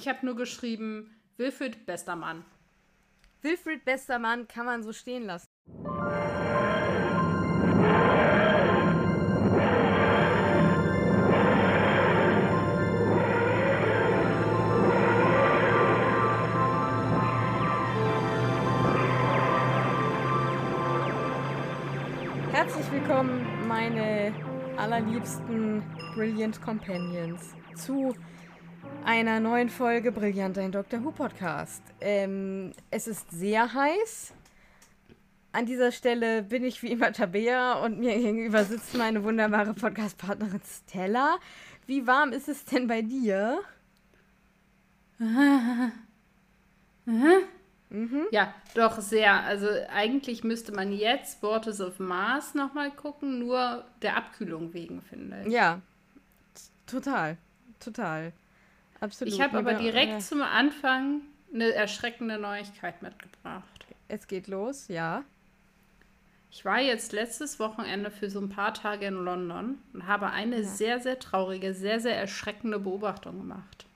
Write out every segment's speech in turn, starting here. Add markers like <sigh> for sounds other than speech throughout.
Ich habe nur geschrieben, Wilfried, bester Mann. Wilfried, bester Mann, kann man so stehen lassen. Herzlich willkommen, meine allerliebsten Brilliant Companions, zu einer neuen Folge Brillant, ein Dr. Who Podcast. Ähm, es ist sehr heiß. An dieser Stelle bin ich wie immer Tabea und mir gegenüber sitzt meine wunderbare Podcast-Partnerin Stella. Wie warm ist es denn bei dir? Mhm. Ja, doch sehr. Also eigentlich müsste man jetzt Waters of Mars nochmal gucken, nur der Abkühlung wegen, finde ich. Ja, total, total. Absolut. Ich habe aber direkt ja. zum Anfang eine erschreckende Neuigkeit mitgebracht. Es geht los, ja. Ich war jetzt letztes Wochenende für so ein paar Tage in London und habe eine ja. sehr, sehr traurige, sehr, sehr erschreckende Beobachtung gemacht.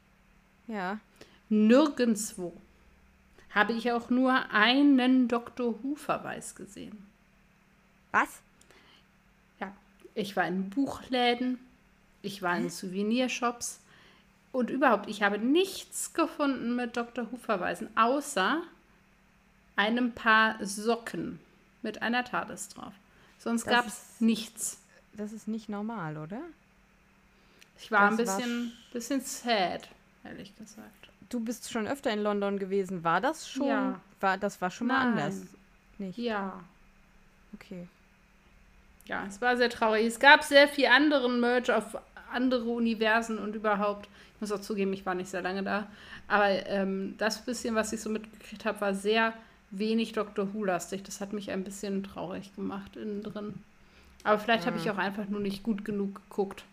Ja. Nirgendwo habe ich auch nur einen Dr. Who-Verweis gesehen. Was? Ja, ich war in Buchläden, ich war in Souvenirshops und überhaupt, ich habe nichts gefunden mit Dr. Who-Verweisen, außer einem Paar Socken mit einer TARDIS drauf. Sonst gab es nichts. Das ist nicht normal, oder? Ich war das ein bisschen, bisschen sad, ehrlich gesagt du bist schon öfter in London gewesen. War das schon? Ja. War, das war schon mal Nein. anders. Nicht? Ja. Okay. Ja, es war sehr traurig. Es gab sehr viel anderen Merch auf andere Universen und überhaupt. Ich muss auch zugeben, ich war nicht sehr lange da. Aber ähm, das bisschen, was ich so mitgekriegt habe, war sehr wenig Dr. Who-lastig. Das hat mich ein bisschen traurig gemacht innen drin. Aber vielleicht mhm. habe ich auch einfach nur nicht gut genug geguckt.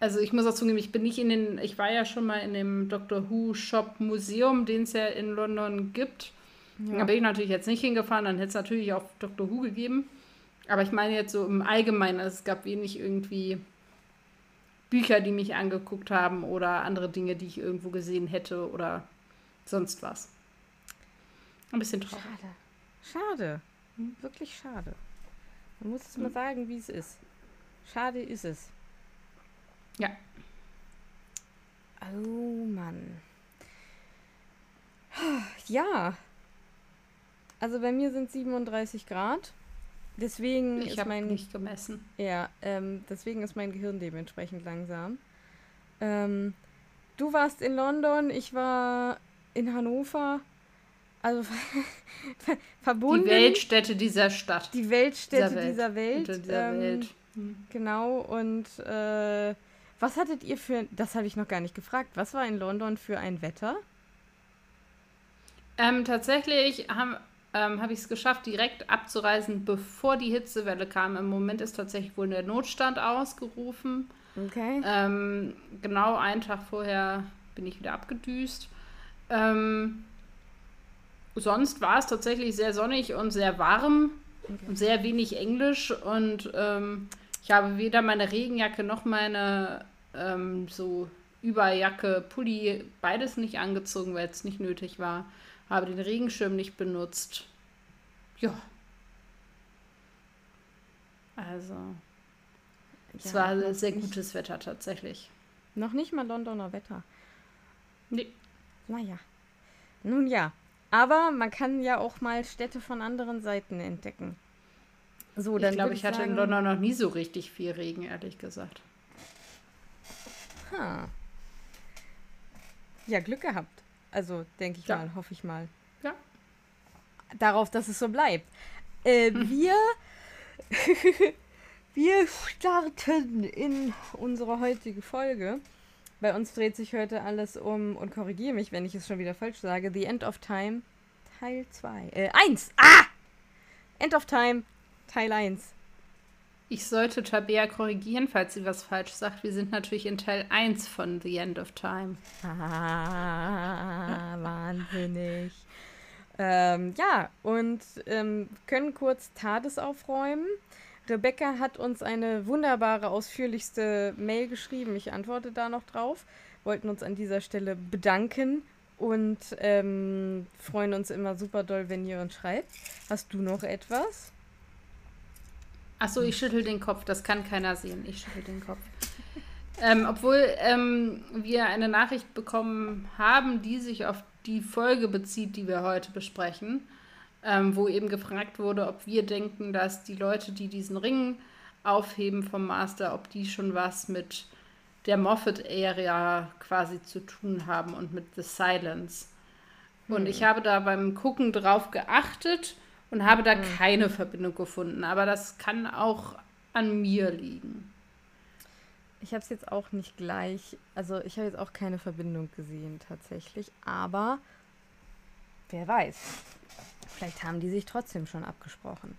Also ich muss auch zugeben, ich bin nicht in den, ich war ja schon mal in dem Doctor Who Shop Museum, den es ja in London gibt. Ja. Da bin ich natürlich jetzt nicht hingefahren, dann hätte es natürlich auch Doctor Who gegeben. Aber ich meine jetzt so im Allgemeinen, also es gab wenig irgendwie Bücher, die mich angeguckt haben oder andere Dinge, die ich irgendwo gesehen hätte oder sonst was. Ein bisschen traurig. Schade. Schade. Wirklich schade. Man muss es hm. mal sagen, wie es ist. Schade ist es. Ja. Oh Mann. Ja. Also bei mir sind 37 Grad. Deswegen ich ist mein nicht gemessen. Ja, ähm, deswegen ist mein Gehirn dementsprechend langsam. Ähm, du warst in London, ich war in Hannover. Also <laughs> verbunden. Die Weltstätte dieser Stadt. Die Weltstätte dieser Welt. Dieser Welt. Dieser ähm, Welt. Hm. Genau, und äh, was hattet ihr für, das habe ich noch gar nicht gefragt, was war in London für ein Wetter? Ähm, tatsächlich haben, ähm, habe ich es geschafft, direkt abzureisen, bevor die Hitzewelle kam. Im Moment ist tatsächlich wohl der Notstand ausgerufen. Okay. Ähm, genau einen Tag vorher bin ich wieder abgedüst. Ähm, sonst war es tatsächlich sehr sonnig und sehr warm okay. und sehr wenig Englisch und ähm, ich habe weder meine Regenjacke noch meine ähm, so Überjacke, Pulli, beides nicht angezogen, weil es nicht nötig war. Habe den Regenschirm nicht benutzt. Ja. Also. Es ja, war sehr gutes Wetter tatsächlich. Noch nicht mal Londoner Wetter. Nee. Naja. Nun ja. Aber man kann ja auch mal Städte von anderen Seiten entdecken. So, dann ich glaube, ich, hatte in London noch nie so richtig viel Regen, ehrlich gesagt. Aha. Ja, Glück gehabt. Also, denke ich ja. mal, hoffe ich mal. Ja. Darauf, dass es so bleibt. Äh, hm. Wir. <laughs> wir starten in unsere heutige Folge. Bei uns dreht sich heute alles um, und korrigiere mich, wenn ich es schon wieder falsch sage, The End of Time Teil 2. Äh, 1! Ah! End of Time Teil 1. Ich sollte Tabea korrigieren, falls sie was falsch sagt. Wir sind natürlich in Teil 1 von The End of Time. Ah, wahnsinnig. Ähm, ja, und ähm, können kurz TARDIS aufräumen. Rebecca hat uns eine wunderbare, ausführlichste Mail geschrieben. Ich antworte da noch drauf. wollten uns an dieser Stelle bedanken und ähm, freuen uns immer super doll, wenn ihr uns schreibt. Hast du noch etwas? Achso, ich schüttel den Kopf, das kann keiner sehen. Ich schüttel den Kopf. ähm, obwohl ähm, wir eine Nachricht bekommen haben, die sich auf die Folge bezieht, die wir heute besprechen, ähm, wo eben gefragt wurde, ob wir denken, dass die Leute, die diesen Ring aufheben vom Master, ob die schon was mit der Moffat-Area quasi zu tun haben und mit The Silence. Und hm. ich habe da beim Gucken drauf geachtet und habe da hm. keine Verbindung gefunden. Aber das kann auch an mir liegen. Ich habe es jetzt auch nicht gleich, also ich habe jetzt auch keine Verbindung gesehen tatsächlich, aber wer weiß. Vielleicht haben die sich trotzdem schon abgesprochen.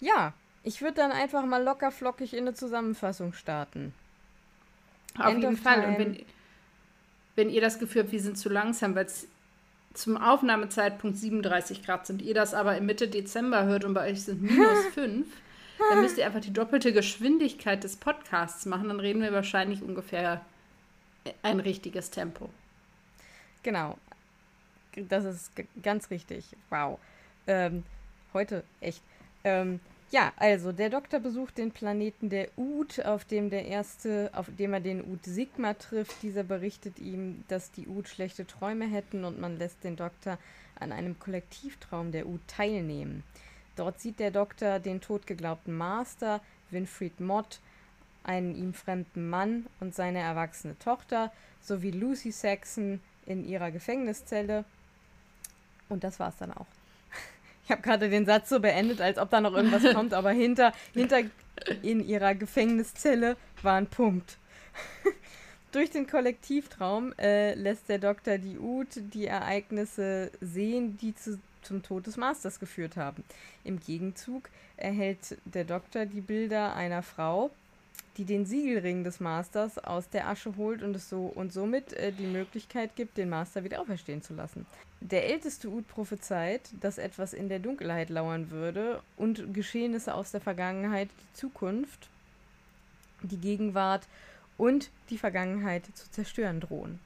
Ja, ich würde dann einfach mal locker flockig in eine Zusammenfassung starten. Auf End jeden Fall. Und wenn, wenn ihr das Gefühl habt, wir sind zu langsam, weil es zum Aufnahmezeitpunkt 37 Grad sind, ihr das aber im Mitte Dezember hört und bei euch sind <laughs> minus 5, dann müsst ihr einfach die doppelte Geschwindigkeit des Podcasts machen. Dann reden wir wahrscheinlich ungefähr ein richtiges Tempo. Genau. Das ist ganz richtig. Wow. Ähm, heute echt. Ähm, ja, also der Doktor besucht den Planeten der Ud, auf dem der erste, auf dem er den Ud Sigma trifft. Dieser berichtet ihm, dass die Ud schlechte Träume hätten und man lässt den Doktor an einem Kollektivtraum der Ud teilnehmen. Dort sieht der Doktor den totgeglaubten Master, Winfried Mott, einen ihm fremden Mann und seine erwachsene Tochter, sowie Lucy Saxon in ihrer Gefängniszelle. Und das war's dann auch. Ich habe gerade den Satz so beendet, als ob da noch irgendwas kommt, aber hinter, hinter in ihrer Gefängniszelle war ein Punkt. <laughs> Durch den Kollektivtraum äh, lässt der Doktor die Ut die Ereignisse sehen, die zu, zum Tod des Masters geführt haben. Im Gegenzug erhält der Doktor die Bilder einer Frau, die den Siegelring des Masters aus der Asche holt und es so und somit äh, die Möglichkeit gibt, den Master wieder auferstehen zu lassen. Der älteste Ud prophezeit, dass etwas in der Dunkelheit lauern würde und Geschehnisse aus der Vergangenheit, die Zukunft, die Gegenwart und die Vergangenheit zu zerstören drohen.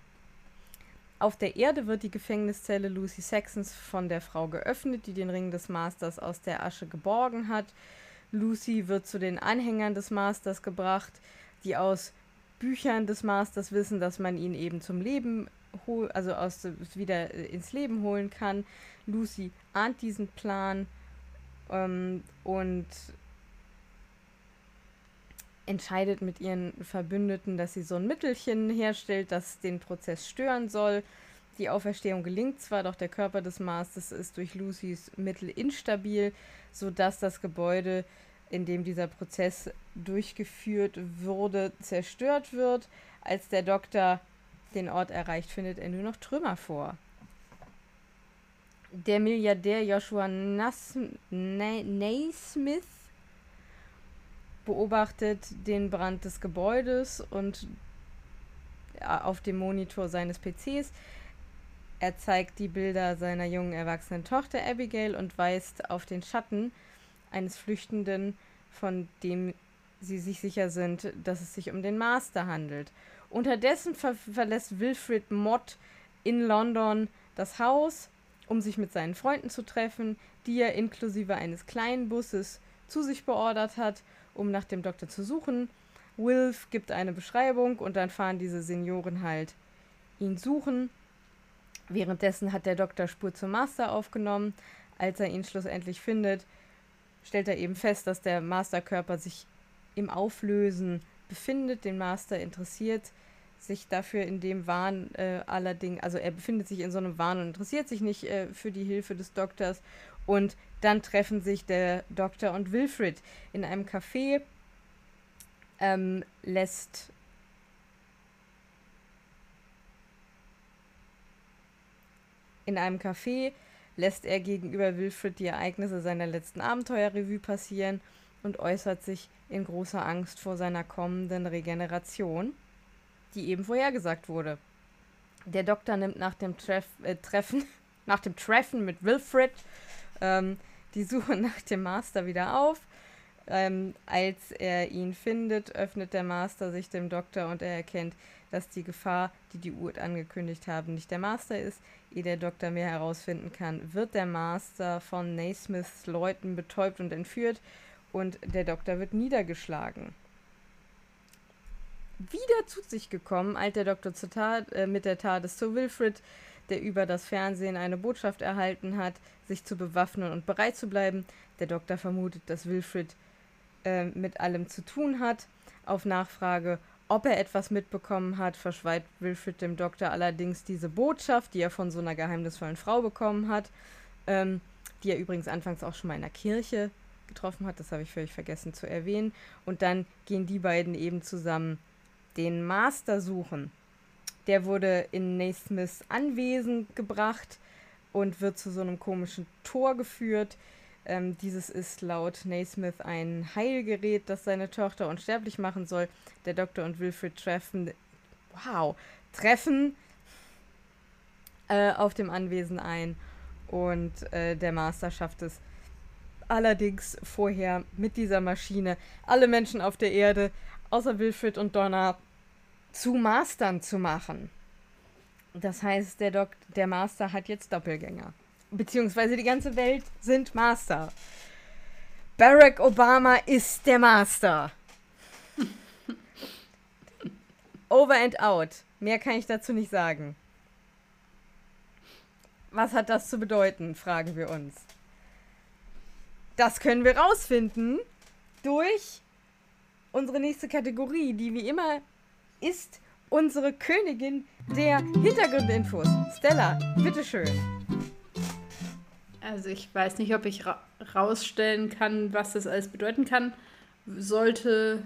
Auf der Erde wird die Gefängniszelle Lucy Saxons von der Frau geöffnet, die den Ring des Masters aus der Asche geborgen hat. Lucy wird zu den Anhängern des Masters gebracht, die aus Büchern des Masters wissen, dass man ihn eben zum Leben also aus wieder äh, ins Leben holen kann. Lucy ahnt diesen Plan ähm, und entscheidet mit ihren Verbündeten, dass sie so ein Mittelchen herstellt, das den Prozess stören soll. Die Auferstehung gelingt zwar, doch der Körper des Masters ist durch Lucys Mittel instabil, sodass das Gebäude, in dem dieser Prozess durchgeführt wurde, zerstört wird. Als der Doktor den Ort erreicht, findet er nur noch Trümmer vor. Der Milliardär Joshua Naismith beobachtet den Brand des Gebäudes und auf dem Monitor seines PCs. Er zeigt die Bilder seiner jungen erwachsenen Tochter Abigail und weist auf den Schatten eines Flüchtenden, von dem sie sich sicher sind, dass es sich um den Master handelt. Unterdessen ver verlässt Wilfrid Mott in London das Haus, um sich mit seinen Freunden zu treffen, die er inklusive eines kleinen Busses zu sich beordert hat, um nach dem Doktor zu suchen. Wilf gibt eine Beschreibung und dann fahren diese Senioren halt ihn suchen. Währenddessen hat der Doktor Spur zum Master aufgenommen. Als er ihn schlussendlich findet, stellt er eben fest, dass der Masterkörper sich im Auflösen befindet. Den Master interessiert sich dafür in dem Wahn äh, allerdings, also er befindet sich in so einem Wahn und interessiert sich nicht äh, für die Hilfe des Doktors. Und dann treffen sich der Doktor und Wilfrid in einem Café. Ähm, lässt In einem Café lässt er gegenüber Wilfrid die Ereignisse seiner letzten Abenteuerrevue passieren und äußert sich in großer Angst vor seiner kommenden Regeneration, die eben vorhergesagt wurde. Der Doktor nimmt nach dem Treff, äh, Treffen, <laughs> nach dem Treffen mit Wilfrid ähm, die Suche nach dem Master wieder auf. Ähm, als er ihn findet, öffnet der Master sich dem Doktor und er erkennt dass die Gefahr, die die Urt angekündigt haben, nicht der Master ist. Ehe der Doktor mehr herausfinden kann, wird der Master von Naismiths Leuten betäubt und entführt und der Doktor wird niedergeschlagen. Wieder zu sich gekommen, eilt der Doktor zur Tat, äh, mit der Tat zu Wilfrid, der über das Fernsehen eine Botschaft erhalten hat, sich zu bewaffnen und bereit zu bleiben. Der Doktor vermutet, dass Wilfrid äh, mit allem zu tun hat. Auf Nachfrage, ob er etwas mitbekommen hat, verschweigt Wilfrid dem Doktor allerdings diese Botschaft, die er von so einer geheimnisvollen Frau bekommen hat, ähm, die er übrigens anfangs auch schon mal in der Kirche getroffen hat. Das habe ich völlig vergessen zu erwähnen. Und dann gehen die beiden eben zusammen den Master suchen. Der wurde in Naismiths Anwesen gebracht und wird zu so einem komischen Tor geführt. Ähm, dieses ist laut Naismith ein Heilgerät, das seine Tochter unsterblich machen soll. Der Doktor und Wilfred treffen, wow, treffen äh, auf dem Anwesen ein und äh, der Master schafft es allerdings vorher mit dieser Maschine alle Menschen auf der Erde, außer Wilfred und Donna, zu Mastern zu machen. Das heißt, der, Dok der Master hat jetzt Doppelgänger. Beziehungsweise die ganze Welt sind Master. Barack Obama ist der Master. <laughs> Over and out. Mehr kann ich dazu nicht sagen. Was hat das zu bedeuten, fragen wir uns. Das können wir rausfinden durch unsere nächste Kategorie, die wie immer ist unsere Königin der Hintergrundinfos. Stella, bitteschön. Also ich weiß nicht, ob ich ra rausstellen kann, was das alles bedeuten kann, sollte,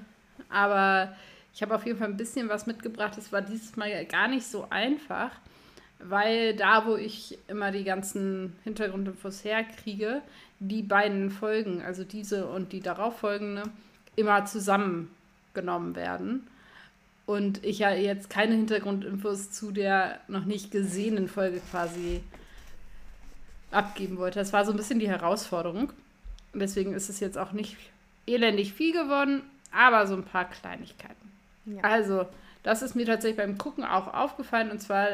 aber ich habe auf jeden Fall ein bisschen was mitgebracht. Es war dieses Mal gar nicht so einfach, weil da, wo ich immer die ganzen Hintergrundinfos herkriege, die beiden Folgen, also diese und die darauffolgende, immer zusammengenommen werden und ich ja jetzt keine Hintergrundinfos zu der noch nicht gesehenen Folge quasi abgeben wollte. Das war so ein bisschen die Herausforderung. Und deswegen ist es jetzt auch nicht elendig viel geworden, aber so ein paar Kleinigkeiten. Ja. Also, das ist mir tatsächlich beim Gucken auch aufgefallen. Und zwar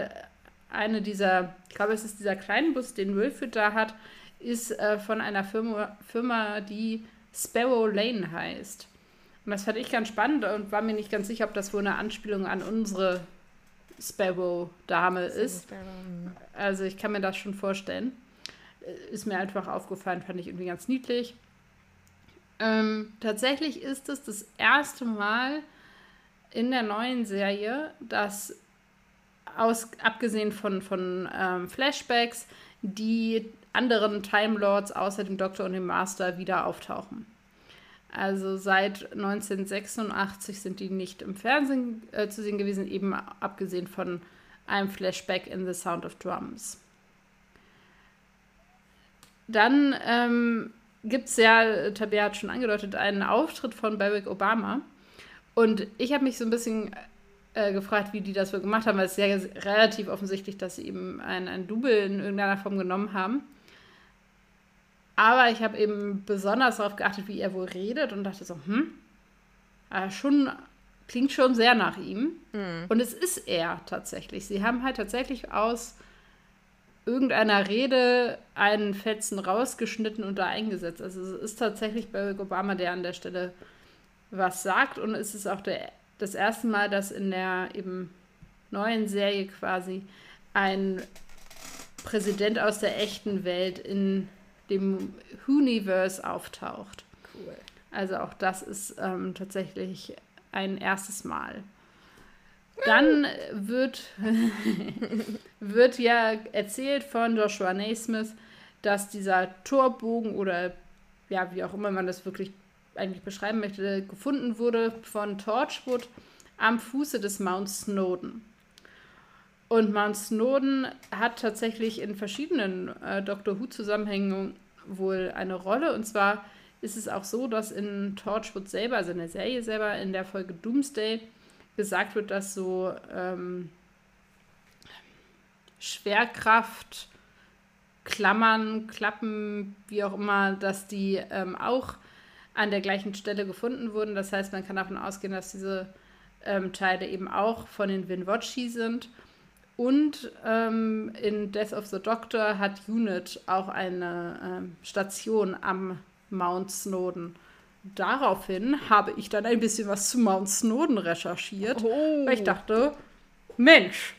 eine dieser, ich glaube, es ist dieser kleine Bus, den Wilfrid da hat, ist äh, von einer Firma, Firma, die Sparrow Lane heißt. Und das fand ich ganz spannend und war mir nicht ganz sicher, ob das wohl eine Anspielung an unsere Sparrow-Dame ist. Also ich kann mir das schon vorstellen. Äh, ist mir einfach aufgefallen, fand ich irgendwie ganz niedlich. Ähm, tatsächlich ist es das erste Mal in der neuen Serie, dass aus, abgesehen von, von ähm, Flashbacks, die anderen Time Lords außer dem Doktor und dem Master wieder auftauchen. Also seit 1986 sind die nicht im Fernsehen äh, zu sehen gewesen, eben abgesehen von einem Flashback in The Sound of Drums. Dann ähm, gibt es ja, Tabea hat schon angedeutet, einen Auftritt von Barack Obama. Und ich habe mich so ein bisschen äh, gefragt, wie die das wohl gemacht haben, weil es ist ja relativ offensichtlich, dass sie eben ein, ein Double in irgendeiner Form genommen haben. Aber ich habe eben besonders darauf geachtet, wie er wohl redet und dachte so, hm, äh, schon, klingt schon sehr nach ihm. Mhm. Und es ist er tatsächlich. Sie haben halt tatsächlich aus irgendeiner Rede einen Fetzen rausgeschnitten und da eingesetzt. Also es ist tatsächlich Barack Obama, der an der Stelle was sagt. Und es ist auch der, das erste Mal, dass in der eben neuen Serie quasi ein Präsident aus der echten Welt in dem Universe auftaucht. Cool. Also auch das ist ähm, tatsächlich ein erstes Mal. Dann wird, <laughs> wird ja erzählt von Joshua Naismith, dass dieser Torbogen oder ja, wie auch immer man das wirklich eigentlich beschreiben möchte, gefunden wurde von Torchwood am Fuße des Mount Snowden. Und Mount Snowden hat tatsächlich in verschiedenen äh, Doctor Who-Zusammenhängen wohl eine Rolle. Und zwar ist es auch so, dass in Torchwood selber, also in der Serie selber, in der Folge Doomsday, gesagt wird, dass so ähm, Schwerkraft, Klammern, Klappen, wie auch immer, dass die ähm, auch an der gleichen Stelle gefunden wurden. Das heißt, man kann davon ausgehen, dass diese ähm, Teile eben auch von den Winwatchy sind. Und ähm, in Death of the Doctor hat Unit auch eine ähm, Station am Mount Snowden. Daraufhin habe ich dann ein bisschen was zu Mount Snowden recherchiert, oh. weil ich dachte, Mensch,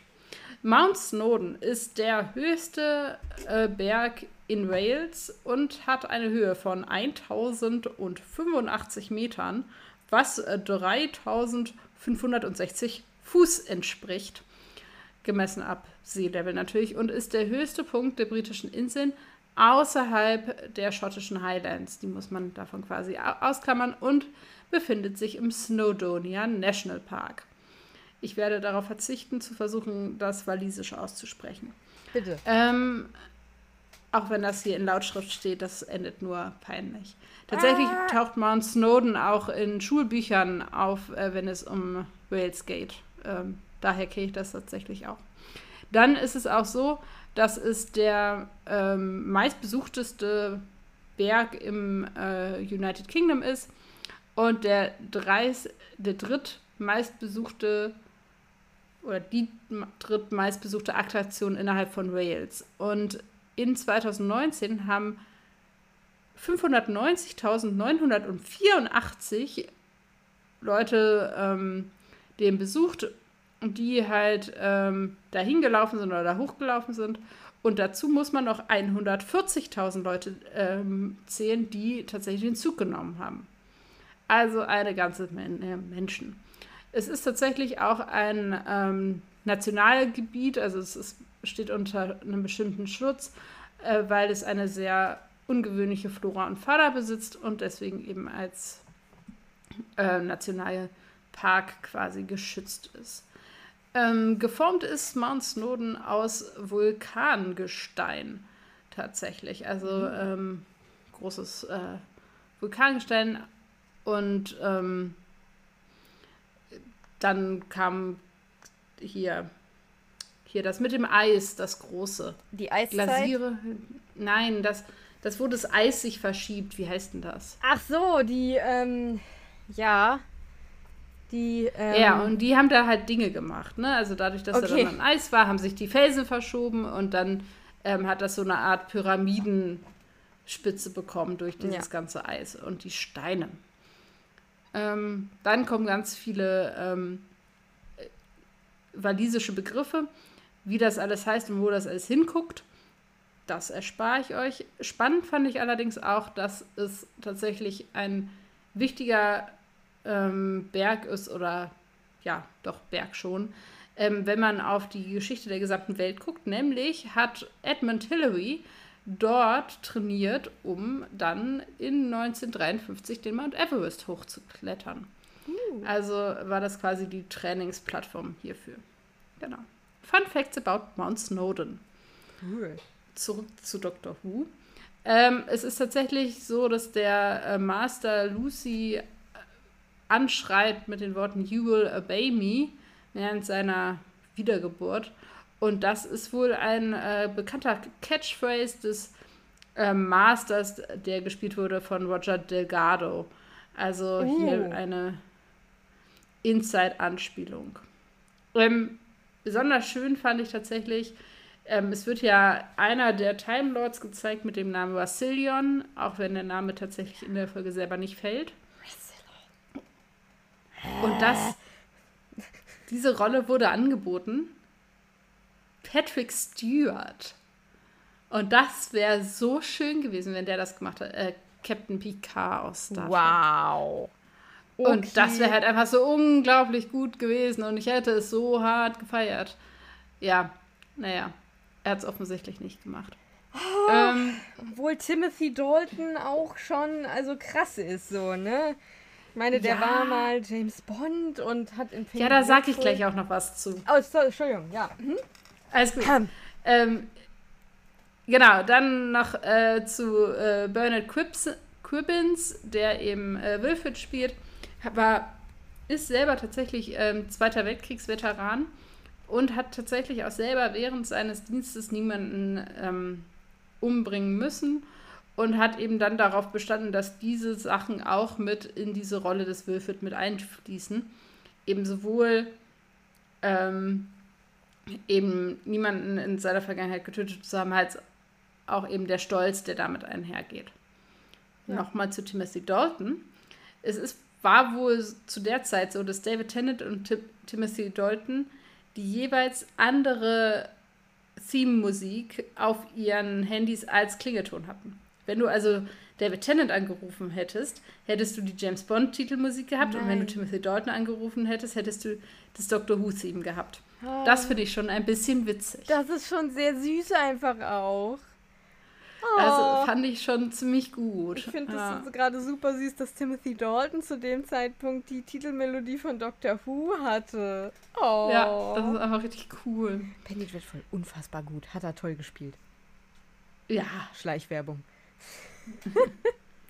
Mount Snowden ist der höchste äh, Berg in Wales und hat eine Höhe von 1085 Metern, was äh, 3560 Fuß entspricht gemessen ab Seelevel natürlich, und ist der höchste Punkt der britischen Inseln außerhalb der schottischen Highlands. Die muss man davon quasi ausklammern und befindet sich im Snowdonia National Park. Ich werde darauf verzichten, zu versuchen, das Walisisch auszusprechen. Bitte. Ähm, auch wenn das hier in Lautschrift steht, das endet nur peinlich. Tatsächlich ah. taucht Mount Snowden auch in Schulbüchern auf, äh, wenn es um Wales geht. Ähm, Daher kenne ich das tatsächlich auch. Dann ist es auch so, dass es der ähm, meistbesuchteste Berg im äh, United Kingdom ist und der, dreis, der drittmeistbesuchte oder die drittmeistbesuchte Attraktion innerhalb von Wales. Und in 2019 haben 590.984 Leute ähm, den besucht die halt ähm, dahin gelaufen sind oder da hochgelaufen sind. Und dazu muss man noch 140.000 Leute ähm, zählen, die tatsächlich den Zug genommen haben. Also eine ganze Menge Menschen. Es ist tatsächlich auch ein ähm, Nationalgebiet, also es ist, steht unter einem bestimmten Schutz, äh, weil es eine sehr ungewöhnliche Flora und Fauna besitzt und deswegen eben als äh, Nationalpark quasi geschützt ist. Ähm, geformt ist Mount Snowden aus Vulkangestein tatsächlich. Also mhm. ähm, großes äh, Vulkangestein. Und ähm, dann kam hier, hier das mit dem Eis, das große. Die Eiszeit? Glasiere. Nein, das, das, wo das Eis sich verschiebt. Wie heißt denn das? Ach so, die, ähm, ja. Die, ähm ja, und die haben da halt Dinge gemacht. Ne? Also dadurch, dass okay. da dann Eis war, haben sich die Felsen verschoben und dann ähm, hat das so eine Art Pyramidenspitze bekommen durch dieses ja. ganze Eis und die Steine. Ähm, dann kommen ganz viele ähm, walisische Begriffe, wie das alles heißt und wo das alles hinguckt. Das erspare ich euch. Spannend fand ich allerdings auch, dass es tatsächlich ein wichtiger ähm, Berg ist oder ja, doch Berg schon, ähm, wenn man auf die Geschichte der gesamten Welt guckt. Nämlich hat Edmund Hillary dort trainiert, um dann in 1953 den Mount Everest hochzuklettern. Uh. Also war das quasi die Trainingsplattform hierfür. Genau. Fun Facts about Mount Snowden. Cool. Zurück zu Dr. Who. Ähm, es ist tatsächlich so, dass der äh, Master Lucy anschreit mit den Worten You will obey me während seiner Wiedergeburt. Und das ist wohl ein äh, bekannter Catchphrase des äh, Masters, der gespielt wurde von Roger Delgado. Also uh. hier eine Inside-Anspielung. Ähm, besonders schön fand ich tatsächlich, ähm, es wird ja einer der Time Lords gezeigt mit dem Namen Vasilion, auch wenn der Name tatsächlich in der Folge selber nicht fällt. Und das, diese Rolle wurde angeboten Patrick Stewart. Und das wäre so schön gewesen, wenn der das gemacht hat. Äh, Captain Picard aus Star Trek. Wow. Okay. Und das wäre halt einfach so unglaublich gut gewesen und ich hätte es so hart gefeiert. Ja, naja, er hat es offensichtlich nicht gemacht. Oh, ähm, obwohl Timothy Dalton auch schon, also krass ist so, ne? Ich meine, der ja. war mal James Bond und hat in Pink Ja, da sag ich gleich auch noch was zu. Oh, sorry, Entschuldigung, ja. Mhm. Alles gut. Ähm, genau, dann noch äh, zu äh, Bernard Quips, Quibbins, der eben äh, Wilfred spielt. War, ist selber tatsächlich ähm, Zweiter Weltkriegsveteran und hat tatsächlich auch selber während seines Dienstes niemanden ähm, umbringen müssen und hat eben dann darauf bestanden, dass diese Sachen auch mit in diese Rolle des Wilfrid mit einfließen. eben sowohl ähm, eben niemanden in seiner Vergangenheit getötet zu haben, als auch eben der Stolz, der damit einhergeht. Ja. Nochmal zu Timothy Dalton. Es ist, war wohl zu der Zeit so, dass David Tennant und Tim Timothy Dalton die jeweils andere Theme-Musik auf ihren Handys als Klingelton hatten. Wenn du also David Tennant angerufen hättest, hättest du die James Bond-Titelmusik gehabt Nein. und wenn du Timothy Dalton angerufen hättest, hättest du das Doctor Who-Theme gehabt. Oh. Das finde ich schon ein bisschen witzig. Das ist schon sehr süß einfach auch. Also oh. fand ich schon ziemlich gut. Ich finde ja. das gerade super süß, dass Timothy Dalton zu dem Zeitpunkt die Titelmelodie von Doctor Who hatte. Oh. Ja, das ist einfach richtig cool. Penny Dreadful, unfassbar gut. Hat er toll gespielt. Ja. Schleichwerbung.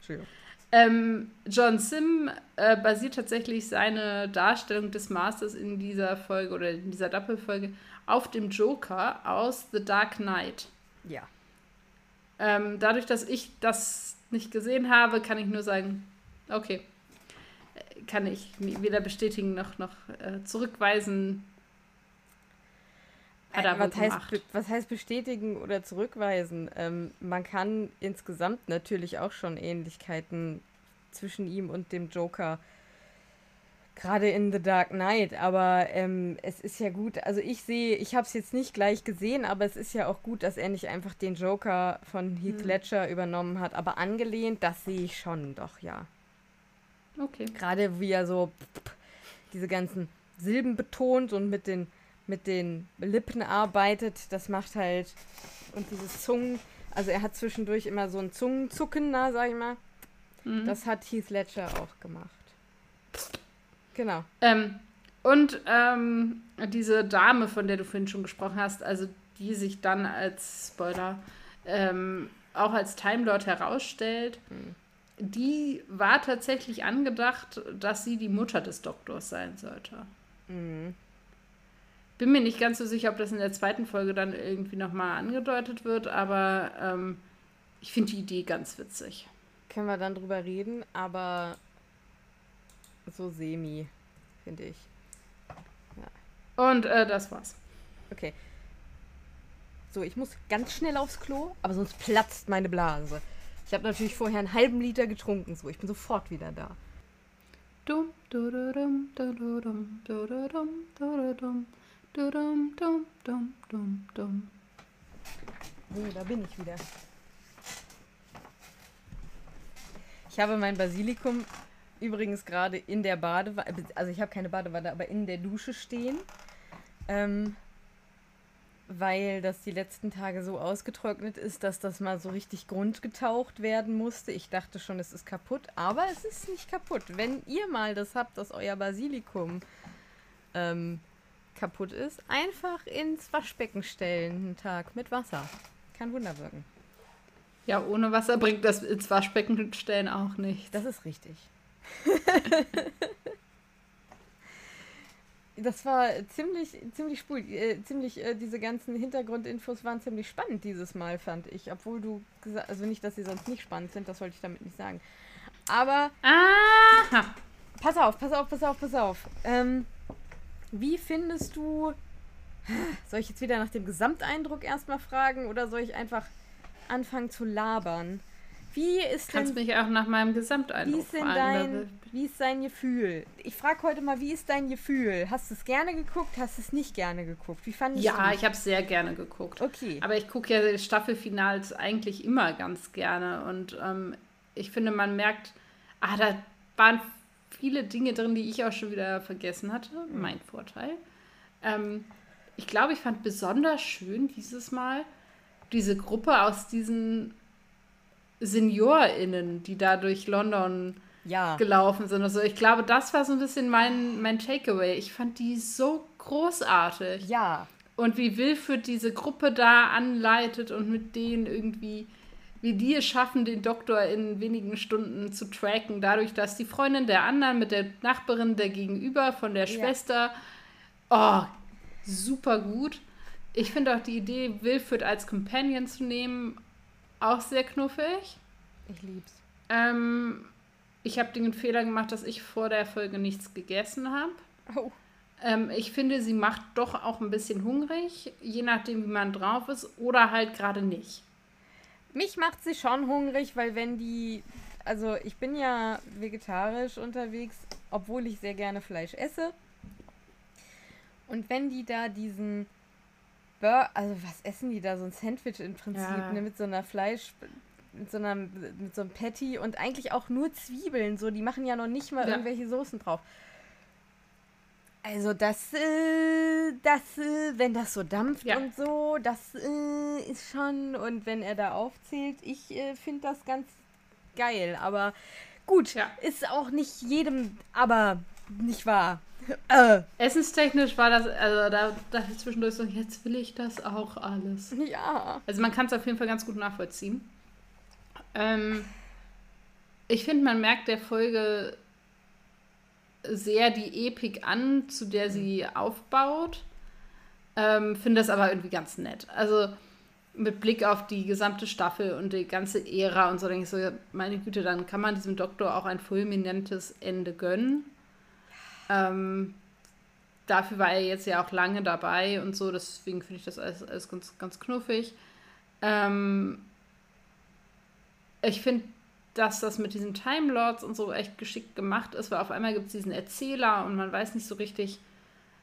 <laughs> Ähm, John Sim äh, basiert tatsächlich seine Darstellung des Masters in dieser Folge oder in dieser Doppelfolge auf dem Joker aus The Dark Knight. Ja. Ähm, dadurch, dass ich das nicht gesehen habe, kann ich nur sagen, okay, kann ich weder bestätigen noch, noch äh, zurückweisen. Hat er äh, was, heißt, was heißt bestätigen oder zurückweisen? Ähm, man kann insgesamt natürlich auch schon Ähnlichkeiten zwischen ihm und dem Joker gerade in The Dark Knight, aber ähm, es ist ja gut, also ich sehe, ich habe es jetzt nicht gleich gesehen, aber es ist ja auch gut, dass er nicht einfach den Joker von Heath hm. Ledger übernommen hat, aber angelehnt, das sehe ich schon doch, ja. Okay. Gerade wie er so diese ganzen Silben betont und mit den, mit den Lippen arbeitet, das macht halt, und dieses Zungen, also er hat zwischendurch immer so ein Zungenzucken da, sag ich mal. Mhm. Das hat Heath Ledger auch gemacht. Genau. Ähm, und ähm, diese Dame, von der du vorhin schon gesprochen hast, also die sich dann als Spoiler ähm, auch als Time Lord herausstellt, mhm. die war tatsächlich angedacht, dass sie die Mutter des Doktors sein sollte. Mhm. Bin mir nicht ganz so sicher, ob das in der zweiten Folge dann irgendwie nochmal angedeutet wird, aber ähm, ich finde die Idee ganz witzig. Können wir dann drüber reden, aber so semi, finde ich. Ja. Und äh, das war's. Okay. So, ich muss ganz schnell aufs Klo, aber sonst platzt meine Blase. Ich habe natürlich vorher einen halben Liter getrunken, so. Ich bin sofort wieder da. Dum, du, du, dum, du, du, dum, du, du, dum, du, du, dum, du, dum, dum, dum, dum, dum. So, da bin ich wieder. Ich habe mein Basilikum übrigens gerade in der Badewanne, also ich habe keine Badewanne, aber in der Dusche stehen. Ähm, weil das die letzten Tage so ausgetrocknet ist, dass das mal so richtig grundgetaucht werden musste. Ich dachte schon, es ist kaputt, aber es ist nicht kaputt. Wenn ihr mal das habt, dass euer Basilikum ähm, kaputt ist, einfach ins Waschbecken stellen, einen Tag mit Wasser. Kann Wunder wirken. Ja, ohne Wasser bringt das ins Waschbecken stellen auch nicht. Das ist richtig. <laughs> das war ziemlich, ziemlich spul, äh, ziemlich, äh, diese ganzen Hintergrundinfos waren ziemlich spannend dieses Mal, fand ich. Obwohl du gesagt, also nicht, dass sie sonst nicht spannend sind, das wollte ich damit nicht sagen. Aber. Aha. Pass auf, pass auf, pass auf, pass auf. Ähm, wie findest du. Soll ich jetzt wieder nach dem Gesamteindruck erstmal fragen oder soll ich einfach anfangen zu labern? Wie ist Kannst denn, mich auch nach meinem Gesamteindruck wie ist denn dein, Wie ist dein Gefühl? Ich frage heute mal, wie ist dein Gefühl? Hast du es gerne geguckt? Hast du es nicht gerne geguckt? Wie fandest ja, du? Ja, ich habe es sehr gerne geguckt. Okay. Aber ich gucke ja Staffelfinals eigentlich immer ganz gerne und ähm, ich finde, man merkt, ah, da waren viele Dinge drin, die ich auch schon wieder vergessen hatte. Mhm. Mein Vorteil. Ähm, ich glaube, ich fand besonders schön dieses Mal diese Gruppe aus diesen SeniorInnen, die da durch London ja. gelaufen sind. Also ich glaube, das war so ein bisschen mein, mein Takeaway. Ich fand die so großartig. Ja. Und wie Wilfried diese Gruppe da anleitet und mit denen irgendwie, wie die es schaffen, den Doktor in wenigen Stunden zu tracken, dadurch, dass die Freundin der anderen mit der Nachbarin der Gegenüber von der Schwester, ja. oh, super gut. Ich finde auch die Idee, Wilfried als Companion zu nehmen, auch sehr knuffig. Ich lieb's. Ähm, ich habe den Fehler gemacht, dass ich vor der Folge nichts gegessen habe. Oh. Ähm, ich finde, sie macht doch auch ein bisschen hungrig, je nachdem, wie man drauf ist, oder halt gerade nicht. Mich macht sie schon hungrig, weil wenn die, also ich bin ja vegetarisch unterwegs, obwohl ich sehr gerne Fleisch esse. Und wenn die da diesen Bur also was essen die da? So ein Sandwich im Prinzip, ja. ne, mit so einer Fleisch, mit so einer, mit so einem Patty und eigentlich auch nur Zwiebeln, so, die machen ja noch nicht mal ja. irgendwelche Soßen drauf. Also das, äh, das, äh, wenn das so dampft ja. und so, das äh, ist schon, und wenn er da aufzählt, ich äh, finde das ganz geil, aber gut, ja. ist auch nicht jedem, aber nicht wahr. Äh. Essenstechnisch war das, also da dachte ich zwischendurch so, jetzt will ich das auch alles. Ja. Also man kann es auf jeden Fall ganz gut nachvollziehen. Ähm, ich finde, man merkt der Folge sehr die Epik an, zu der sie aufbaut. Ähm, finde das aber irgendwie ganz nett. Also mit Blick auf die gesamte Staffel und die ganze Ära und so denke ich so, meine Güte, dann kann man diesem Doktor auch ein fulminantes Ende gönnen. Ähm, dafür war er jetzt ja auch lange dabei und so, deswegen finde ich das alles, alles ganz, ganz knuffig. Ähm, ich finde dass das mit diesen Time Lords und so echt geschickt gemacht ist, weil auf einmal gibt es diesen Erzähler und man weiß nicht so richtig,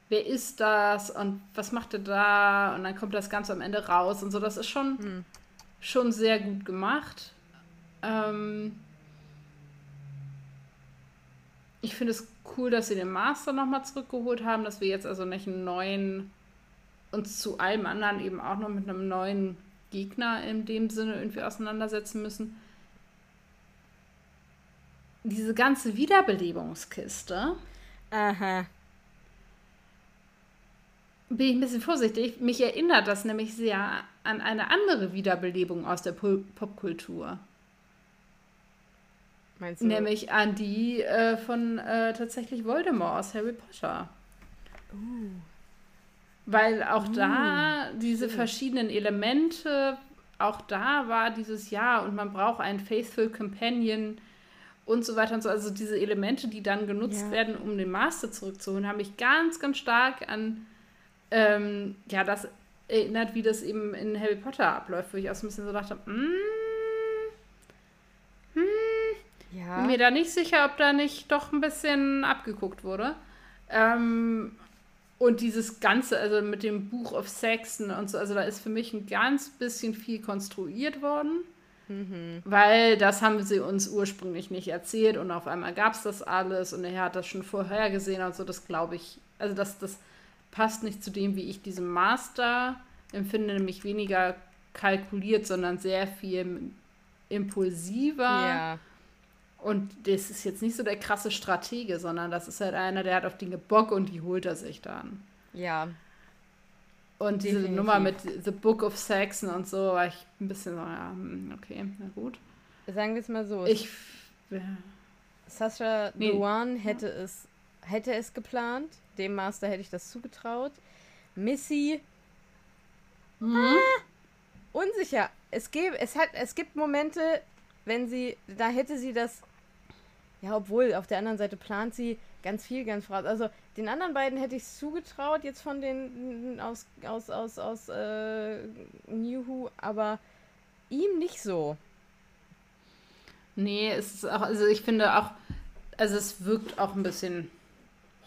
wer ist das und was macht er da und dann kommt das Ganze am Ende raus und so. Das ist schon, hm. schon sehr gut gemacht. Ähm ich finde es cool, dass sie den Master nochmal zurückgeholt haben, dass wir jetzt also nicht einen neuen, uns zu allem anderen eben auch noch mit einem neuen Gegner in dem Sinne irgendwie auseinandersetzen müssen diese ganze Wiederbelebungskiste. Aha. Bin ich ein bisschen vorsichtig. Mich erinnert das nämlich sehr an eine andere Wiederbelebung aus der Popkultur. Meinst du? Nämlich an die äh, von äh, tatsächlich Voldemort aus Harry Potter. Uh. Weil auch uh. da diese verschiedenen Elemente, auch da war dieses Jahr und man braucht einen Faithful Companion, und so weiter und so. Also diese Elemente, die dann genutzt ja. werden, um den Master zurückzuholen, haben mich ganz, ganz stark an ähm, ja, das erinnert, wie das eben in Harry Potter abläuft, wo ich auch so ein bisschen so dachte, mm, hm, ja. bin mir da nicht sicher, ob da nicht doch ein bisschen abgeguckt wurde. Ähm, und dieses Ganze, also mit dem Buch of Saxon und so, also da ist für mich ein ganz bisschen viel konstruiert worden. Mhm. Weil das haben sie uns ursprünglich nicht erzählt und auf einmal gab es das alles und er hat das schon vorher gesehen und so, das glaube ich, also das, das passt nicht zu dem, wie ich diesen Master empfinde, nämlich weniger kalkuliert, sondern sehr viel impulsiver. Ja. Und das ist jetzt nicht so der krasse Stratege, sondern das ist halt einer, der hat auf Dinge Bock und die holt er sich dann. Ja, und diese Definitiv. Nummer mit The Book of Saxon und so war ich ein bisschen so, ja, hm, okay, na gut. Sagen wir es mal so. Ich. Ja. Sasha nee. Luan hätte es, hätte es geplant. Dem Master hätte ich das zugetraut. Missy. Mhm. Ah, unsicher. Es, gäbe, es, hat, es gibt Momente, wenn sie. Da hätte sie das. Ja, obwohl, auf der anderen Seite plant sie ganz viel, ganz voraus. Also den anderen beiden hätte ich es zugetraut, jetzt von den aus, aus, aus, aus äh, New Who, aber ihm nicht so. Nee, es ist auch, also ich finde auch, also es wirkt auch ein bisschen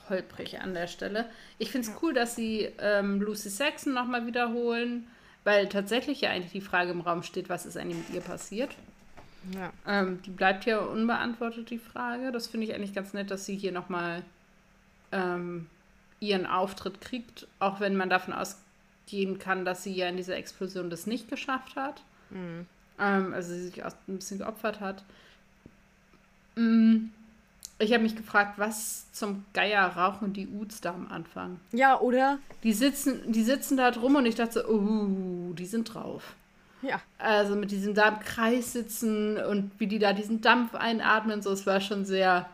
holprig an der Stelle. Ich finde es cool, dass sie ähm, Lucy Saxon nochmal wiederholen, weil tatsächlich ja eigentlich die Frage im Raum steht, was ist eigentlich mit ihr passiert. Ja. Ähm, die bleibt ja unbeantwortet, die Frage. Das finde ich eigentlich ganz nett, dass sie hier nochmal ähm, ihren Auftritt kriegt, auch wenn man davon ausgehen kann, dass sie ja in dieser Explosion das nicht geschafft hat. Mhm. Ähm, also sie sich auch ein bisschen geopfert hat. Mhm. Ich habe mich gefragt, was zum Geier rauchen die Uts da am Anfang? Ja, oder? Die sitzen, die sitzen da drum und ich dachte so, oh, die sind drauf. Ja. Also mit diesem da im Kreis sitzen und wie die da diesen Dampf einatmen, so, es war schon sehr.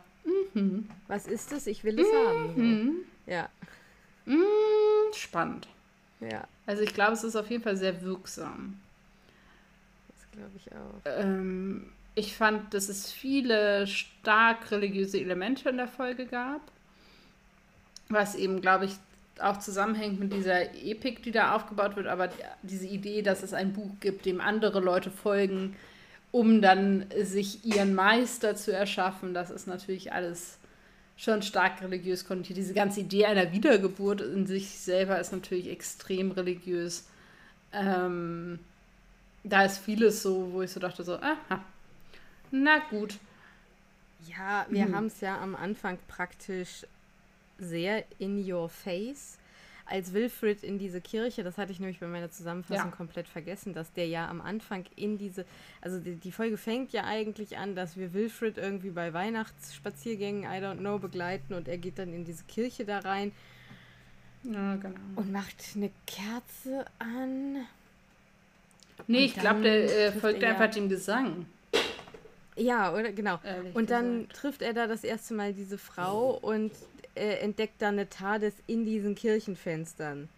Mhm. Was ist es? Ich will es mhm. haben. Ja. Mhm. Spannend. Ja. Also ich glaube, es ist auf jeden Fall sehr wirksam. Das glaube ich auch. Ähm, ich fand, dass es viele stark religiöse Elemente in der Folge gab. was eben, glaube ich, auch zusammenhängt mit dieser Epik, die da aufgebaut wird, aber diese Idee, dass es ein Buch gibt, dem andere Leute folgen, um dann sich ihren Meister zu erschaffen, das ist natürlich alles schon stark religiös konnotiert. Diese ganze Idee einer Wiedergeburt in sich selber ist natürlich extrem religiös. Ähm, da ist vieles so, wo ich so dachte, so, aha, na gut. Ja, wir hm. haben es ja am Anfang praktisch sehr in your face. Als Wilfred in diese Kirche, das hatte ich nämlich bei meiner Zusammenfassung ja. komplett vergessen, dass der ja am Anfang in diese, also die, die, Folge fängt ja eigentlich an, dass wir Wilfred irgendwie bei Weihnachtsspaziergängen, I don't know, begleiten und er geht dann in diese Kirche da rein. Ja, genau. Und macht eine Kerze an. Nee, ich glaube, der äh, folgt einfach dem Gesang. Ja, oder genau. Ehrlich und dann gesagt. trifft er da das erste Mal diese Frau und äh, entdeckt dann eine TARDIS in diesen Kirchenfenstern.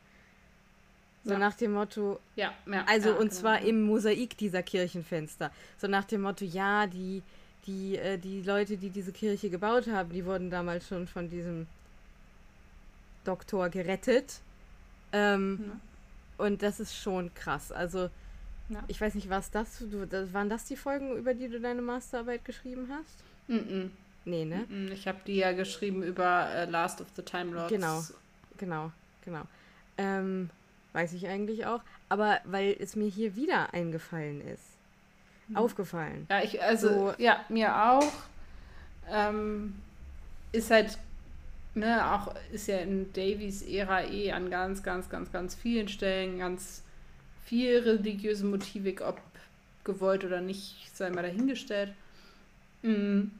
So ja. nach dem Motto. Ja, ja Also, ja, und genau. zwar im Mosaik dieser Kirchenfenster. So nach dem Motto, ja, die, die, äh, die Leute, die diese Kirche gebaut haben, die wurden damals schon von diesem Doktor gerettet. Ähm, ja. Und das ist schon krass. Also, ja. ich weiß nicht, was das, du, das, waren das die Folgen, über die du deine Masterarbeit geschrieben hast? Mhm. Nee, ne? Ich habe die ja geschrieben über äh, Last of the Time Lords. Genau, genau, genau. Ähm, weiß ich eigentlich auch. Aber weil es mir hier wieder eingefallen ist. Mhm. Aufgefallen. Ja, ich, also, so, ja, mir auch. Ähm, ist halt, ne, auch ist ja in Davies Ära eh an ganz, ganz, ganz, ganz vielen Stellen ganz viel religiöse Motivik, ob gewollt oder nicht, sei mal dahingestellt. Mhm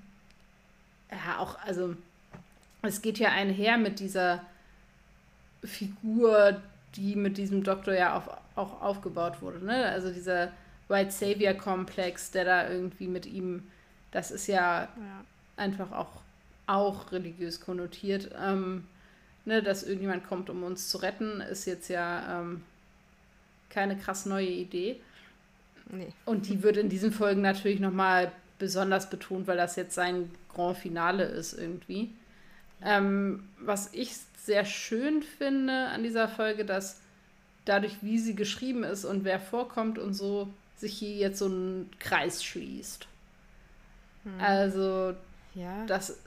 ja, auch, also es geht ja einher mit dieser Figur, die mit diesem Doktor ja auf, auch aufgebaut wurde. Ne? Also dieser White Savior-Komplex, der da irgendwie mit ihm, das ist ja, ja. einfach auch, auch religiös konnotiert. Ähm, ne, dass irgendjemand kommt, um uns zu retten, ist jetzt ja ähm, keine krass neue Idee. Nee. Und die wird in diesen Folgen natürlich nochmal besonders betont, weil das jetzt sein Grand Finale ist irgendwie. Ähm, was ich sehr schön finde an dieser Folge, dass dadurch, wie sie geschrieben ist und wer vorkommt und so, sich hier jetzt so ein Kreis schließt. Hm. Also, ja. dass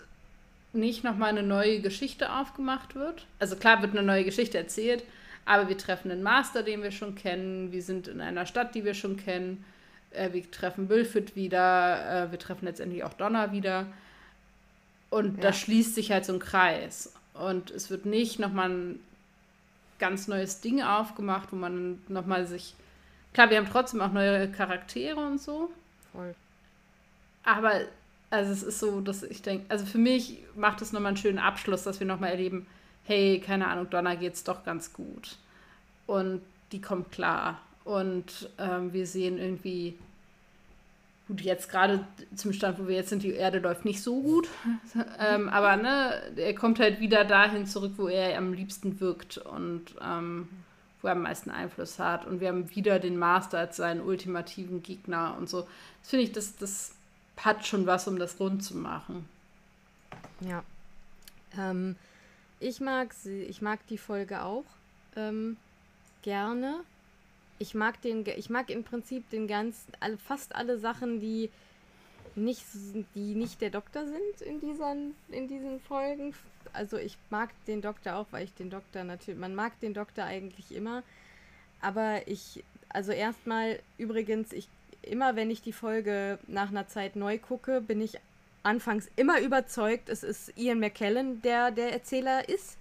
nicht nochmal eine neue Geschichte aufgemacht wird. Also klar wird eine neue Geschichte erzählt, aber wir treffen einen Master, den wir schon kennen. Wir sind in einer Stadt, die wir schon kennen. Äh, wir treffen Wilfrid wieder. Äh, wir treffen letztendlich auch Donner wieder. Und ja. da schließt sich halt so ein Kreis. Und es wird nicht nochmal ein ganz neues Ding aufgemacht, wo man nochmal sich. Klar, wir haben trotzdem auch neue Charaktere und so. Voll. Aber also es ist so, dass ich denke, also für mich macht es nochmal einen schönen Abschluss, dass wir nochmal erleben, hey, keine Ahnung, Donner geht's doch ganz gut. Und die kommt klar. Und ähm, wir sehen irgendwie Gut, jetzt gerade zum Stand, wo wir jetzt sind, die Erde läuft nicht so gut. <laughs> ähm, aber ne, er kommt halt wieder dahin zurück, wo er am liebsten wirkt und ähm, wo er am meisten Einfluss hat. Und wir haben wieder den Master als seinen ultimativen Gegner und so. Das finde ich, das, das hat schon was, um das rund zu machen. Ja. Ähm, ich mag sie, ich mag die Folge auch ähm, gerne ich mag den, ich mag im Prinzip den ganzen, fast alle Sachen, die nicht, die nicht der Doktor sind in diesen, in diesen Folgen. Also ich mag den Doktor auch, weil ich den Doktor natürlich, man mag den Doktor eigentlich immer. Aber ich, also erstmal übrigens, ich, immer wenn ich die Folge nach einer Zeit neu gucke, bin ich anfangs immer überzeugt, es ist Ian McKellen, der der Erzähler ist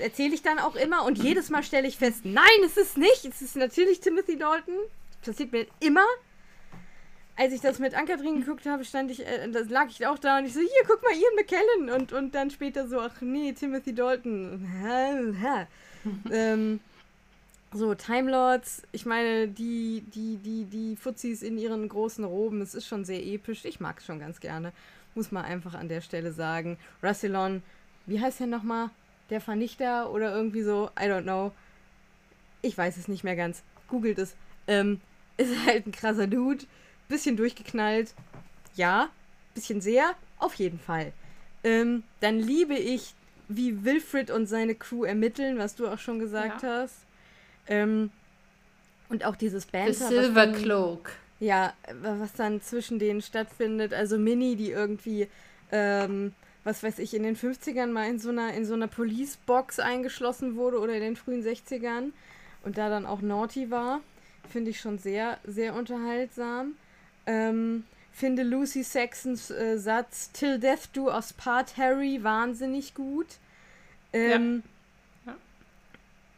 erzähle ich dann auch immer und jedes Mal stelle ich fest, nein, es ist nicht. Es ist natürlich Timothy Dalton. Das passiert mir immer. Als ich das mit Ankatrin geguckt habe, stand ich, äh, das lag ich auch da und ich so, hier, guck mal, Ian McKellen. Und, und dann später so, ach nee, Timothy Dalton. <laughs> ähm, so, Time Lords, ich meine, die, die, die, die Fuzis in ihren großen Roben, es ist schon sehr episch. Ich mag es schon ganz gerne. Muss man einfach an der Stelle sagen. Rassilon, wie heißt er nochmal? Der Vernichter oder irgendwie so, I don't know. Ich weiß es nicht mehr ganz. Googelt es. Ähm, <laughs> ist halt ein krasser Dude. Bisschen durchgeknallt. Ja. Bisschen sehr. Auf jeden Fall. Ähm, dann liebe ich wie Wilfred und seine Crew ermitteln, was du auch schon gesagt ja. hast. Ähm, und auch dieses Banter. The Silver dann, Cloak. Ja, was dann zwischen denen stattfindet. Also Minnie, die irgendwie, ähm, was weiß ich, in den 50ern mal in so einer, in so einer Police-Box eingeschlossen wurde oder in den frühen 60ern und da dann auch naughty war. Finde ich schon sehr, sehr unterhaltsam. Ähm, finde Lucy Saxons äh, Satz Till Death Do Us Part Harry wahnsinnig gut. Ähm, ja. ja.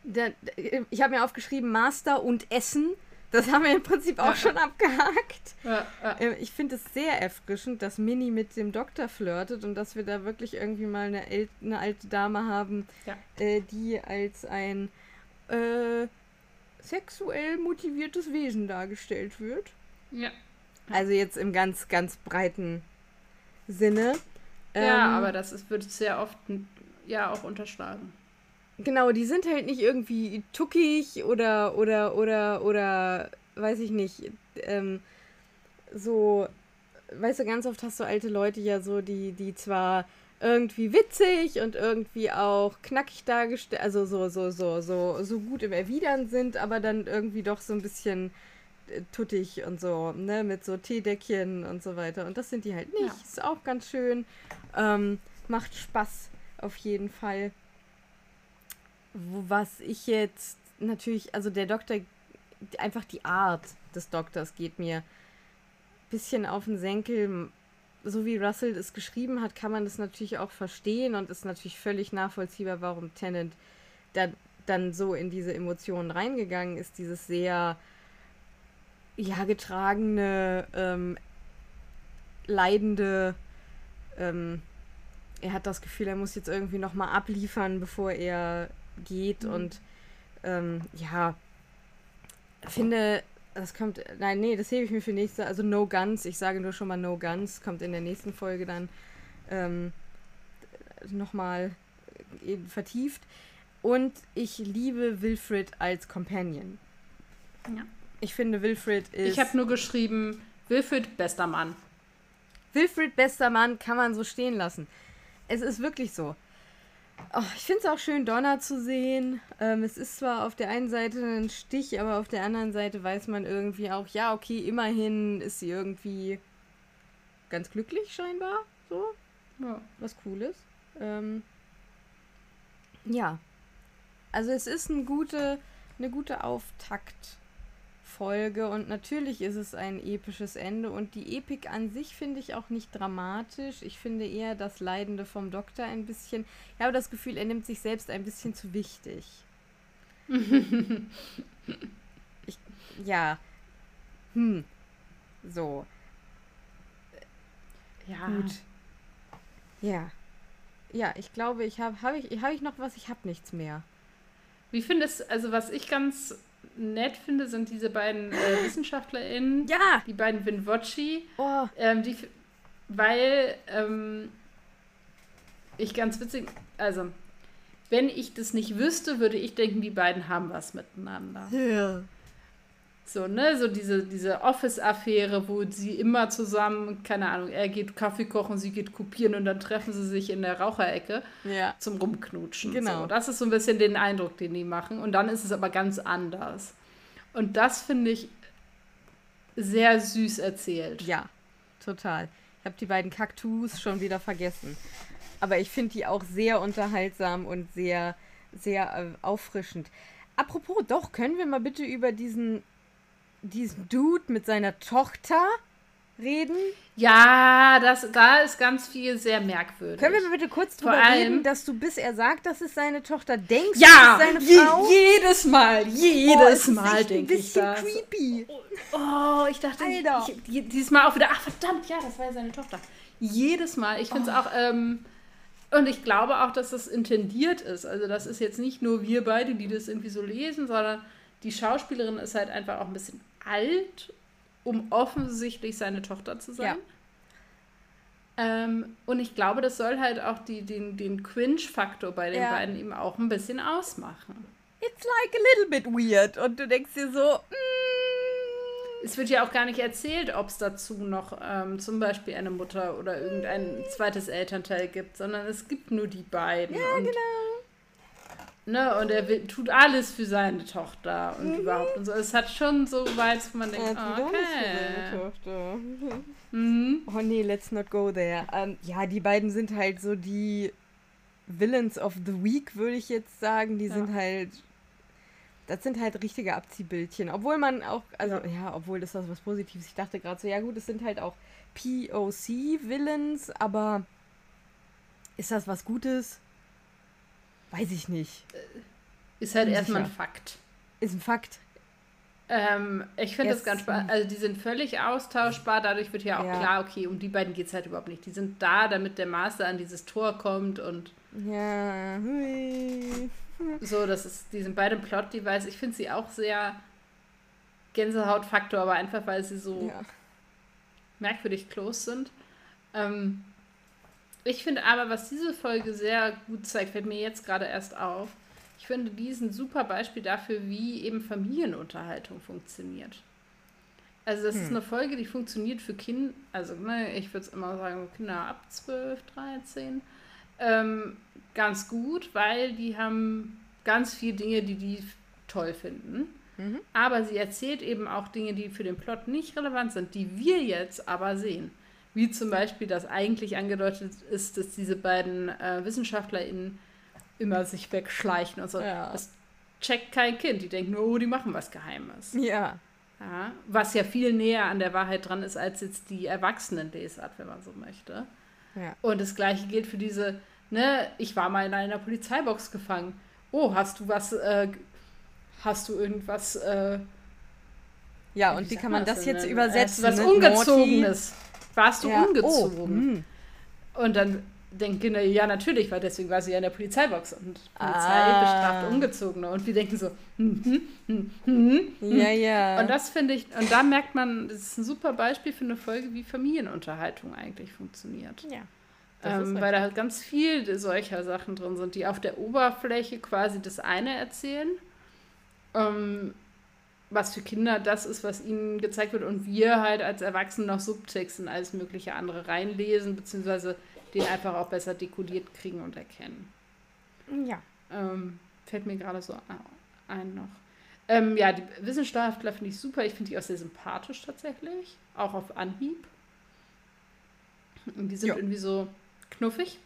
Da, ich habe mir aufgeschrieben Master und Essen. Das haben wir im Prinzip auch ja. schon abgehakt. Ja, äh, ich finde es sehr erfrischend, dass Minnie mit dem Doktor flirtet und dass wir da wirklich irgendwie mal eine, eine alte Dame haben, äh, die als ein äh, sexuell motiviertes Wesen dargestellt wird. Ja. Also jetzt im ganz, ganz breiten Sinne. Ja, ähm, aber das ist, wird sehr oft ja auch unterschlagen. Genau, die sind halt nicht irgendwie tuckig oder, oder, oder, oder, weiß ich nicht, ähm, so, weißt du, ganz oft hast du alte Leute ja so, die, die zwar irgendwie witzig und irgendwie auch knackig dargestellt, also so, so, so, so, so gut im Erwidern sind, aber dann irgendwie doch so ein bisschen äh, tuttig und so, ne, mit so Teedeckchen und so weiter. Und das sind die halt nicht. Ja. Ist auch ganz schön. Ähm, macht Spaß auf jeden Fall. Was ich jetzt natürlich, also der Doktor, einfach die Art des Doktors geht mir ein bisschen auf den Senkel so wie Russell es geschrieben hat, kann man das natürlich auch verstehen und ist natürlich völlig nachvollziehbar, warum Tennant da, dann so in diese Emotionen reingegangen ist, dieses sehr ja getragene, ähm, leidende. Ähm, er hat das Gefühl, er muss jetzt irgendwie noch mal abliefern, bevor er geht mhm. und ähm, ja finde das kommt, nein, nee, das hebe ich mir für nächste, also No Guns, ich sage nur schon mal No Guns, kommt in der nächsten Folge dann ähm, nochmal äh, vertieft. Und ich liebe Wilfred als Companion. Ja. Ich finde, Wilfred ist. Ich habe nur geschrieben, Wilfred, bester Mann. Wilfred, bester Mann, kann man so stehen lassen. Es ist wirklich so. Oh, ich finde es auch schön, Donner zu sehen. Ähm, es ist zwar auf der einen Seite ein Stich, aber auf der anderen Seite weiß man irgendwie auch, ja, okay, immerhin ist sie irgendwie ganz glücklich scheinbar. So. Ja. Was Cooles. Ähm, ja. Also es ist eine gute, eine gute Auftakt. Folge und natürlich ist es ein episches Ende und die Epik an sich finde ich auch nicht dramatisch. Ich finde eher das Leidende vom Doktor ein bisschen. Ich habe das Gefühl, er nimmt sich selbst ein bisschen zu wichtig. <laughs> ich, ja. Hm. So. Ja. Gut. Ja. Ja, ich glaube, ich habe habe ich habe ich noch was, ich habe nichts mehr. Wie findest also was ich ganz nett finde, sind diese beiden äh, <gasps> WissenschaftlerInnen. Ja! Die beiden Winwotchi. Oh. Ähm, die, weil ähm, ich ganz witzig, also wenn ich das nicht wüsste, würde ich denken, die beiden haben was miteinander. Ja. So, ne, so diese, diese Office-Affäre, wo sie immer zusammen, keine Ahnung, er geht Kaffee kochen, sie geht kopieren und dann treffen sie sich in der Raucherecke ja. zum Rumknutschen. Genau. So, das ist so ein bisschen den Eindruck, den die machen. Und dann ist es aber ganz anders. Und das finde ich sehr süß erzählt. Ja, total. Ich habe die beiden Kaktus schon wieder vergessen. Aber ich finde die auch sehr unterhaltsam und sehr, sehr äh, auffrischend. Apropos, doch, können wir mal bitte über diesen diesen Dude mit seiner Tochter reden? Ja, das, da ist ganz viel sehr merkwürdig. Können wir bitte kurz drüber allem, reden, dass du, bis er sagt, dass es seine Tochter, denkst, ja, das ist seine Frau? jedes Mal, jedes oh, Mal denke ich das. ein bisschen creepy. Oh, ich dachte, Alter. Ich, dieses Mal auch wieder, ach verdammt, ja, das war ja seine Tochter. Jedes Mal. Ich finde es oh. auch, ähm, und ich glaube auch, dass das intendiert ist. Also das ist jetzt nicht nur wir beide, die das irgendwie so lesen, sondern die Schauspielerin ist halt einfach auch ein bisschen alt, um offensichtlich seine Tochter zu sein. Ja. Ähm, und ich glaube, das soll halt auch die, den, den Cringe-Faktor bei den ja. beiden eben auch ein bisschen ausmachen. It's like a little bit weird. Und du denkst dir so, mm, es wird ja auch gar nicht erzählt, ob es dazu noch ähm, zum Beispiel eine Mutter oder irgendein zweites Elternteil gibt, sondern es gibt nur die beiden. Ja, genau. Ne, und er will, tut alles für seine Tochter und Mhm. überhaupt und so. Es hat schon so Vibes, wo man denkt, tut oh, alles für seine okay. Tochter. Mhm. Oh nee, let's not go there. Ähm, ja, die beiden sind halt so die Villains of the Week, würde ich jetzt sagen. Die Ja. sind halt. Das sind halt richtige Abziehbildchen. Obwohl man auch, also Ja. ja, obwohl das was Positives. Ich dachte gerade so, ja gut, es sind halt auch POC-Villains, aber ist das was Gutes? Weiß ich nicht. Ist halt erstmal ein Fakt. Ist ein Fakt. Ähm, ich finde das ganz spannend. Also die sind völlig austauschbar. Dadurch wird ja auch Ja. klar, okay, um die beiden geht es halt überhaupt nicht. Die sind da, damit der Master an dieses Tor kommt und Ja. Hui. so, das ist, die sind beide Plot-Device. Ich finde sie auch sehr Gänsehautfaktor, aber einfach, weil sie so Ja. merkwürdig close sind. Ähm, ich finde aber, was diese Folge sehr gut zeigt, fällt mir jetzt gerade erst auf. Ich finde, die ist ein super Beispiel dafür, wie eben Familienunterhaltung funktioniert. Also das ist Hm. eine Folge, die funktioniert für Kinder, also ne, ich würde es immer sagen, Kinder ab 12, 13, ähm, ganz gut, weil die haben ganz viele Dinge, die die toll finden. Mhm. Aber sie erzählt eben auch Dinge, die für den Plot nicht relevant sind, die wir jetzt aber sehen. Wie zum Beispiel, dass eigentlich angedeutet ist, dass diese beiden äh, WissenschaftlerInnen immer sich wegschleichen und so. Ja. Das checkt kein Kind. Die denken nur, oh, die machen was Geheimes. Ja. Ja, was ja viel näher an der Wahrheit dran ist, als jetzt die Erwachsenenlesart, wenn man so möchte. Ja. Und das gleiche gilt für diese, ne, ich war mal in einer Polizeibox gefangen. Oh, hast du was, äh, hast du irgendwas, äh, Ja, und wie kann man das das denn, jetzt äh, übersetzen? Was ne? Ungezogenes. Warst du Ja. ungezogen? Oh, hm. Und dann denken Kinder, ja, natürlich, weil deswegen war sie ja in der Polizeibox und Polizei Ah. bestraft Ungezogene. Und wir denken so, hm, hm, hm, hm, hm. Ja, ja. Und das finde ich, und da merkt man, das ist ein super Beispiel für eine Folge, wie Familienunterhaltung eigentlich funktioniert. ja. Ähm, weil da ganz viel solcher Sachen drin sind, die auf der Oberfläche quasi das eine erzählen, ähm, was für Kinder das ist, was ihnen gezeigt wird, und wir halt als Erwachsene noch Subtext und alles mögliche andere reinlesen, beziehungsweise den einfach auch besser dekodiert kriegen und erkennen. Ja. Ähm, fällt mir gerade so ein noch. Ähm, ja, die Wissenschaftler finde ich super. Ich finde die auch sehr sympathisch tatsächlich. Auch auf Anhieb. Und die sind Ja. irgendwie so knuffig.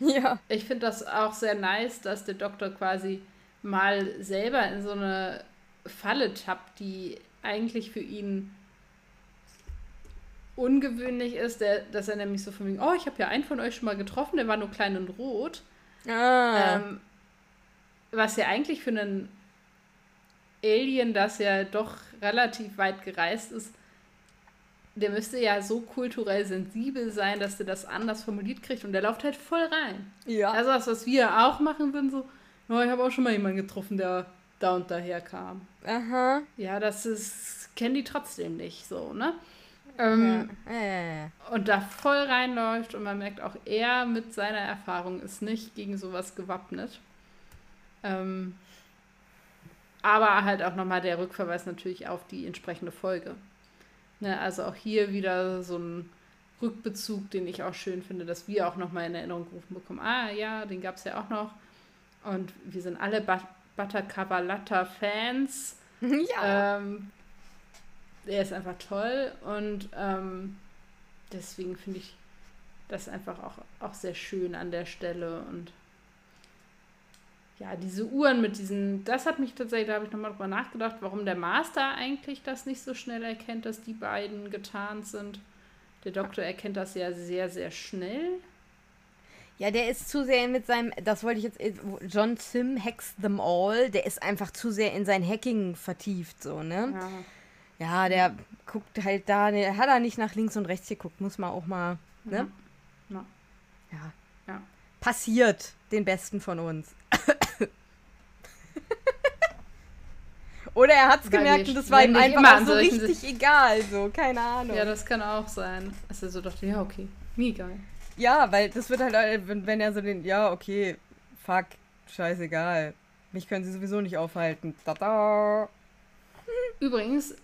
Ja. Ich finde das auch sehr nice, dass der Doktor quasi mal selber in so eine Falle tappt, die eigentlich für ihn ungewöhnlich ist, der, dass er nämlich so von wegen, oh, ich habe ja einen von euch schon mal getroffen, der war nur klein und rot. Ah. Ähm, was ja eigentlich für einen Alien, das ja doch relativ weit gereist ist, der müsste ja so kulturell sensibel sein, dass der das anders formuliert kriegt und der läuft halt voll rein. ja. Also das, was wir auch machen würden, so, oh, ich habe auch schon mal jemanden getroffen, der da und daher kam. Aha. Ja, das ist, kennen die trotzdem nicht so, ne? Ähm, ja. Äh. und da voll reinläuft und man merkt auch, er mit seiner Erfahrung ist nicht gegen sowas gewappnet. Ähm, aber halt auch nochmal der Rückverweis natürlich auf die entsprechende Folge. Ne, also auch hier wieder so ein Rückbezug, den ich auch schön finde, dass wir auch nochmal in Erinnerung gerufen bekommen. Ah ja, den gab es ja auch noch. Und wir sind alle But Buttercavalata-Fans. <laughs> Ja. Ähm, er ist einfach toll und ähm, deswegen finde ich das einfach auch, auch sehr schön an der Stelle und ja, diese Uhren mit diesen, das hat mich tatsächlich, da habe ich nochmal drüber nachgedacht, warum der Master eigentlich das nicht so schnell erkennt, dass die beiden getarnt sind. Der Doktor erkennt das ja sehr, sehr schnell. Ja, der ist zu sehr mit seinem, das wollte ich jetzt, äh, John Sim hacks them all, der ist einfach zu sehr in sein Hacking vertieft, so, ne? Ja. Ja, der guckt halt da, der hat er nicht nach links und rechts geguckt, muss man auch mal, ne? Ja. Ja. Ja. Passiert den Besten von uns. <laughs> Oder er hat's Weil gemerkt wir und das war ihm einfach so richtig egal, so, keine Ahnung. ja, das kann auch sein. Er so dachte, ja, okay, mir egal. Ja, weil das wird halt, äh, wenn, wenn er so den, ja, okay, fuck, scheißegal. Mich können sie sowieso nicht aufhalten. Tada. Übrigens,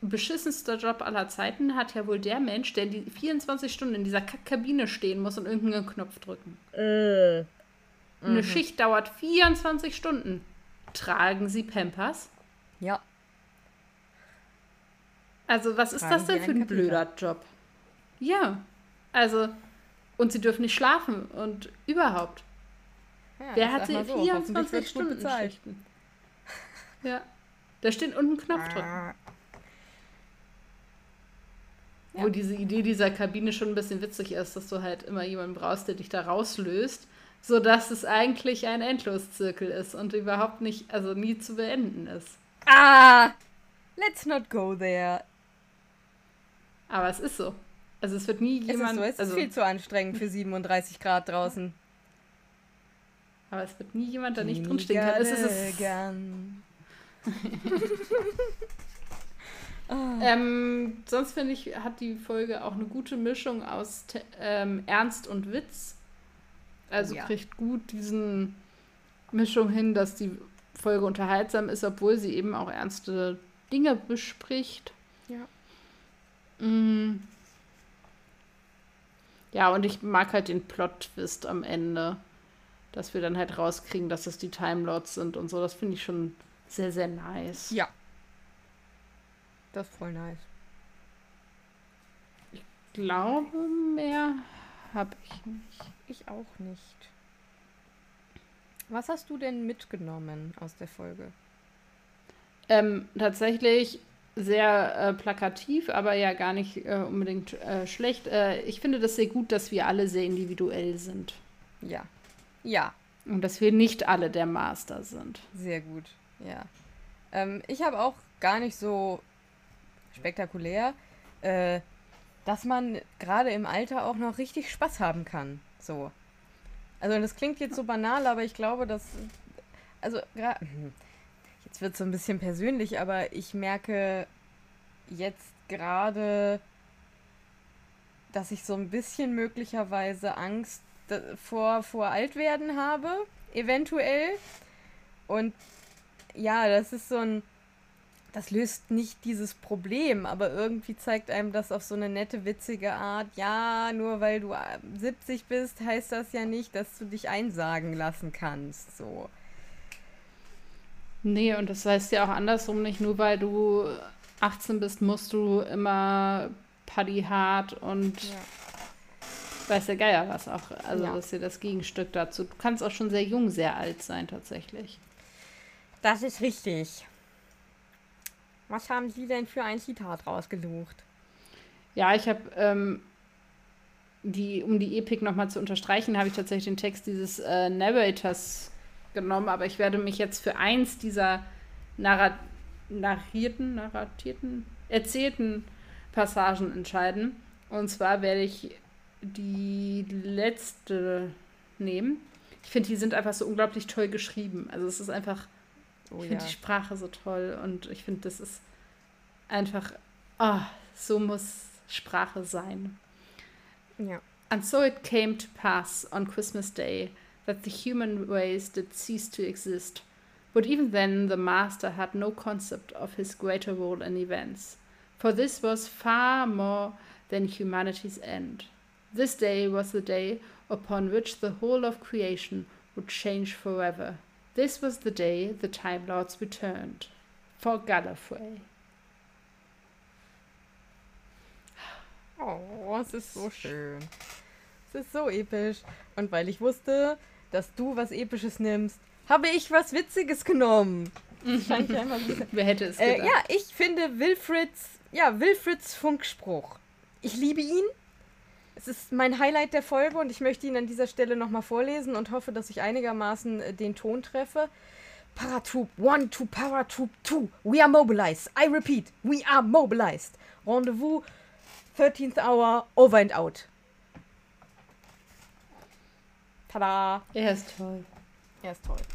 beschissenster Job aller Zeiten hat ja wohl der Mensch, der die 24 Stunden in dieser Kabine stehen muss und irgendeinen Knopf drücken. Äh. Eine mhm. Schicht dauert 24 Stunden. Tragen Sie Pampers? Ja. Also, was ist das denn für ein blöder Job? Ja. Also, und sie dürfen nicht schlafen und überhaupt. Ja, Wer hat sie so, 24 Stunden bezahlt? Ja. Da steht unten Knopf drin. Ja. Wo diese Idee dieser Kabine schon ein bisschen witzig ist, dass du halt immer jemanden brauchst, der dich da rauslöst, sodass es eigentlich ein Endloszirkel ist und überhaupt nicht, also nie zu beenden ist. Ah! Let's not go there. Aber es ist so. Also es wird nie jemand. Es ist, so, es also, ist viel zu anstrengend für 37 Grad draußen. Aber es wird nie jemand da nicht drinstehen können. Es ist <laughs> ähm, sonst finde ich, hat die Folge auch eine gute Mischung aus ähm, Ernst und Witz. Also ja. kriegt gut diesen Mischung hin, dass die Folge unterhaltsam ist, obwohl sie eben auch ernste Dinge bespricht. Ja. Mm. Ja, und ich mag halt den Plot-Twist am Ende. Dass wir dann halt rauskriegen, dass es die Time Lords sind und so. Das finde ich schon sehr, sehr nice. Ja. Das ist voll nice. Ich glaube, mehr habe ich nicht. Ich auch nicht. Was hast du denn mitgenommen aus der Folge? Ähm, tatsächlich sehr äh, plakativ, aber ja gar nicht äh, unbedingt äh, schlecht. Äh, ich finde das sehr gut, dass wir alle sehr individuell sind. Ja. Ja. Und dass wir nicht alle der Master sind. Sehr gut, ja. Ähm, ich habe auch gar nicht so spektakulär, äh, dass man gerade im Alter auch noch richtig Spaß haben kann. So. Also das klingt jetzt so banal, aber ich glaube, dass. Also, hm, jetzt wird es so ein bisschen persönlich, aber ich merke jetzt gerade, dass ich so ein bisschen möglicherweise Angst vor, vor Altwerden habe, eventuell. Und ja, das ist so ein. Das löst nicht dieses Problem, aber irgendwie zeigt einem das auf so eine nette, witzige Art. Ja, nur weil du 70 bist, heißt das ja nicht, dass du dich einsagen lassen kannst. So. Nee, und das heißt ja auch andersrum nicht, nur weil du 18 bist, musst du immer Paddy hart und ja. weiß der Geier was auch. Also ja. das ist ja das Gegenstück dazu. Du kannst auch schon sehr jung, sehr alt sein tatsächlich. Das ist richtig. Was haben Sie denn für ein Zitat rausgesucht? Ja, ich habe, ähm, die, um die Epik nochmal zu unterstreichen, habe ich tatsächlich den Text dieses äh, Narrators genommen, aber ich werde mich jetzt für eins dieser narra narrierten, narratierten, erzählten Passagen entscheiden. Und zwar werde ich die letzte nehmen. Ich finde, die sind einfach so unglaublich toll geschrieben. Also es ist einfach, oh, ich finde ja. die Sprache so toll und ich finde, das ist einfach, oh, so muss Sprache sein. Ja. And so it came to pass on Christmas Day that the human race did cease to exist. But even then, the Master had no concept of his greater role in events, for this was far more than humanity's end. This day was the day upon which the whole of creation would change forever. This was the day the Time Lords returned for Gallifrey. Oh, es ist so schön. Es ist so episch. Und weil ich wusste, dass du was Episches nimmst, habe ich was Witziges genommen. Wer hätte es gedacht? Äh, ja, ich finde Wilfrids, ja, Wilfrids Funkspruch. Ich liebe ihn. Es ist mein Highlight der Folge und ich möchte ihn an dieser Stelle nochmal vorlesen und hoffe, dass ich einigermaßen äh, den Ton treffe. Paratroop 1 to Paratroop 2. We are mobilized. I repeat, we are mobilized. Rendezvous 13th hour, over and out. Tada! Er ist toll. Er ist toll.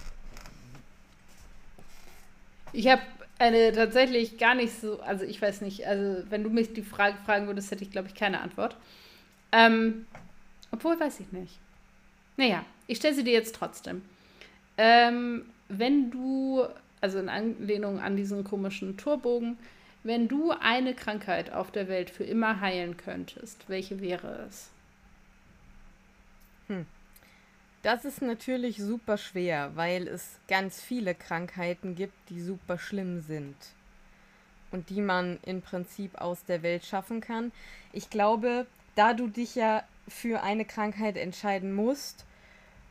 Ich habe eine tatsächlich gar nicht so, also ich weiß nicht, also wenn du mich die Frage fragen würdest, hätte ich glaube ich keine Antwort. Ähm, obwohl weiß ich nicht. Naja, ich stelle sie dir jetzt trotzdem. Ähm, wenn du, also in Anlehnung an diesen komischen Torbogen, Wenn du eine Krankheit auf der Welt für immer heilen könntest, welche wäre es? Hm. Das ist natürlich super schwer, weil es ganz viele Krankheiten gibt, die super schlimm sind und die man im Prinzip aus der Welt schaffen kann. Ich glaube, da du dich ja für eine Krankheit entscheiden musst,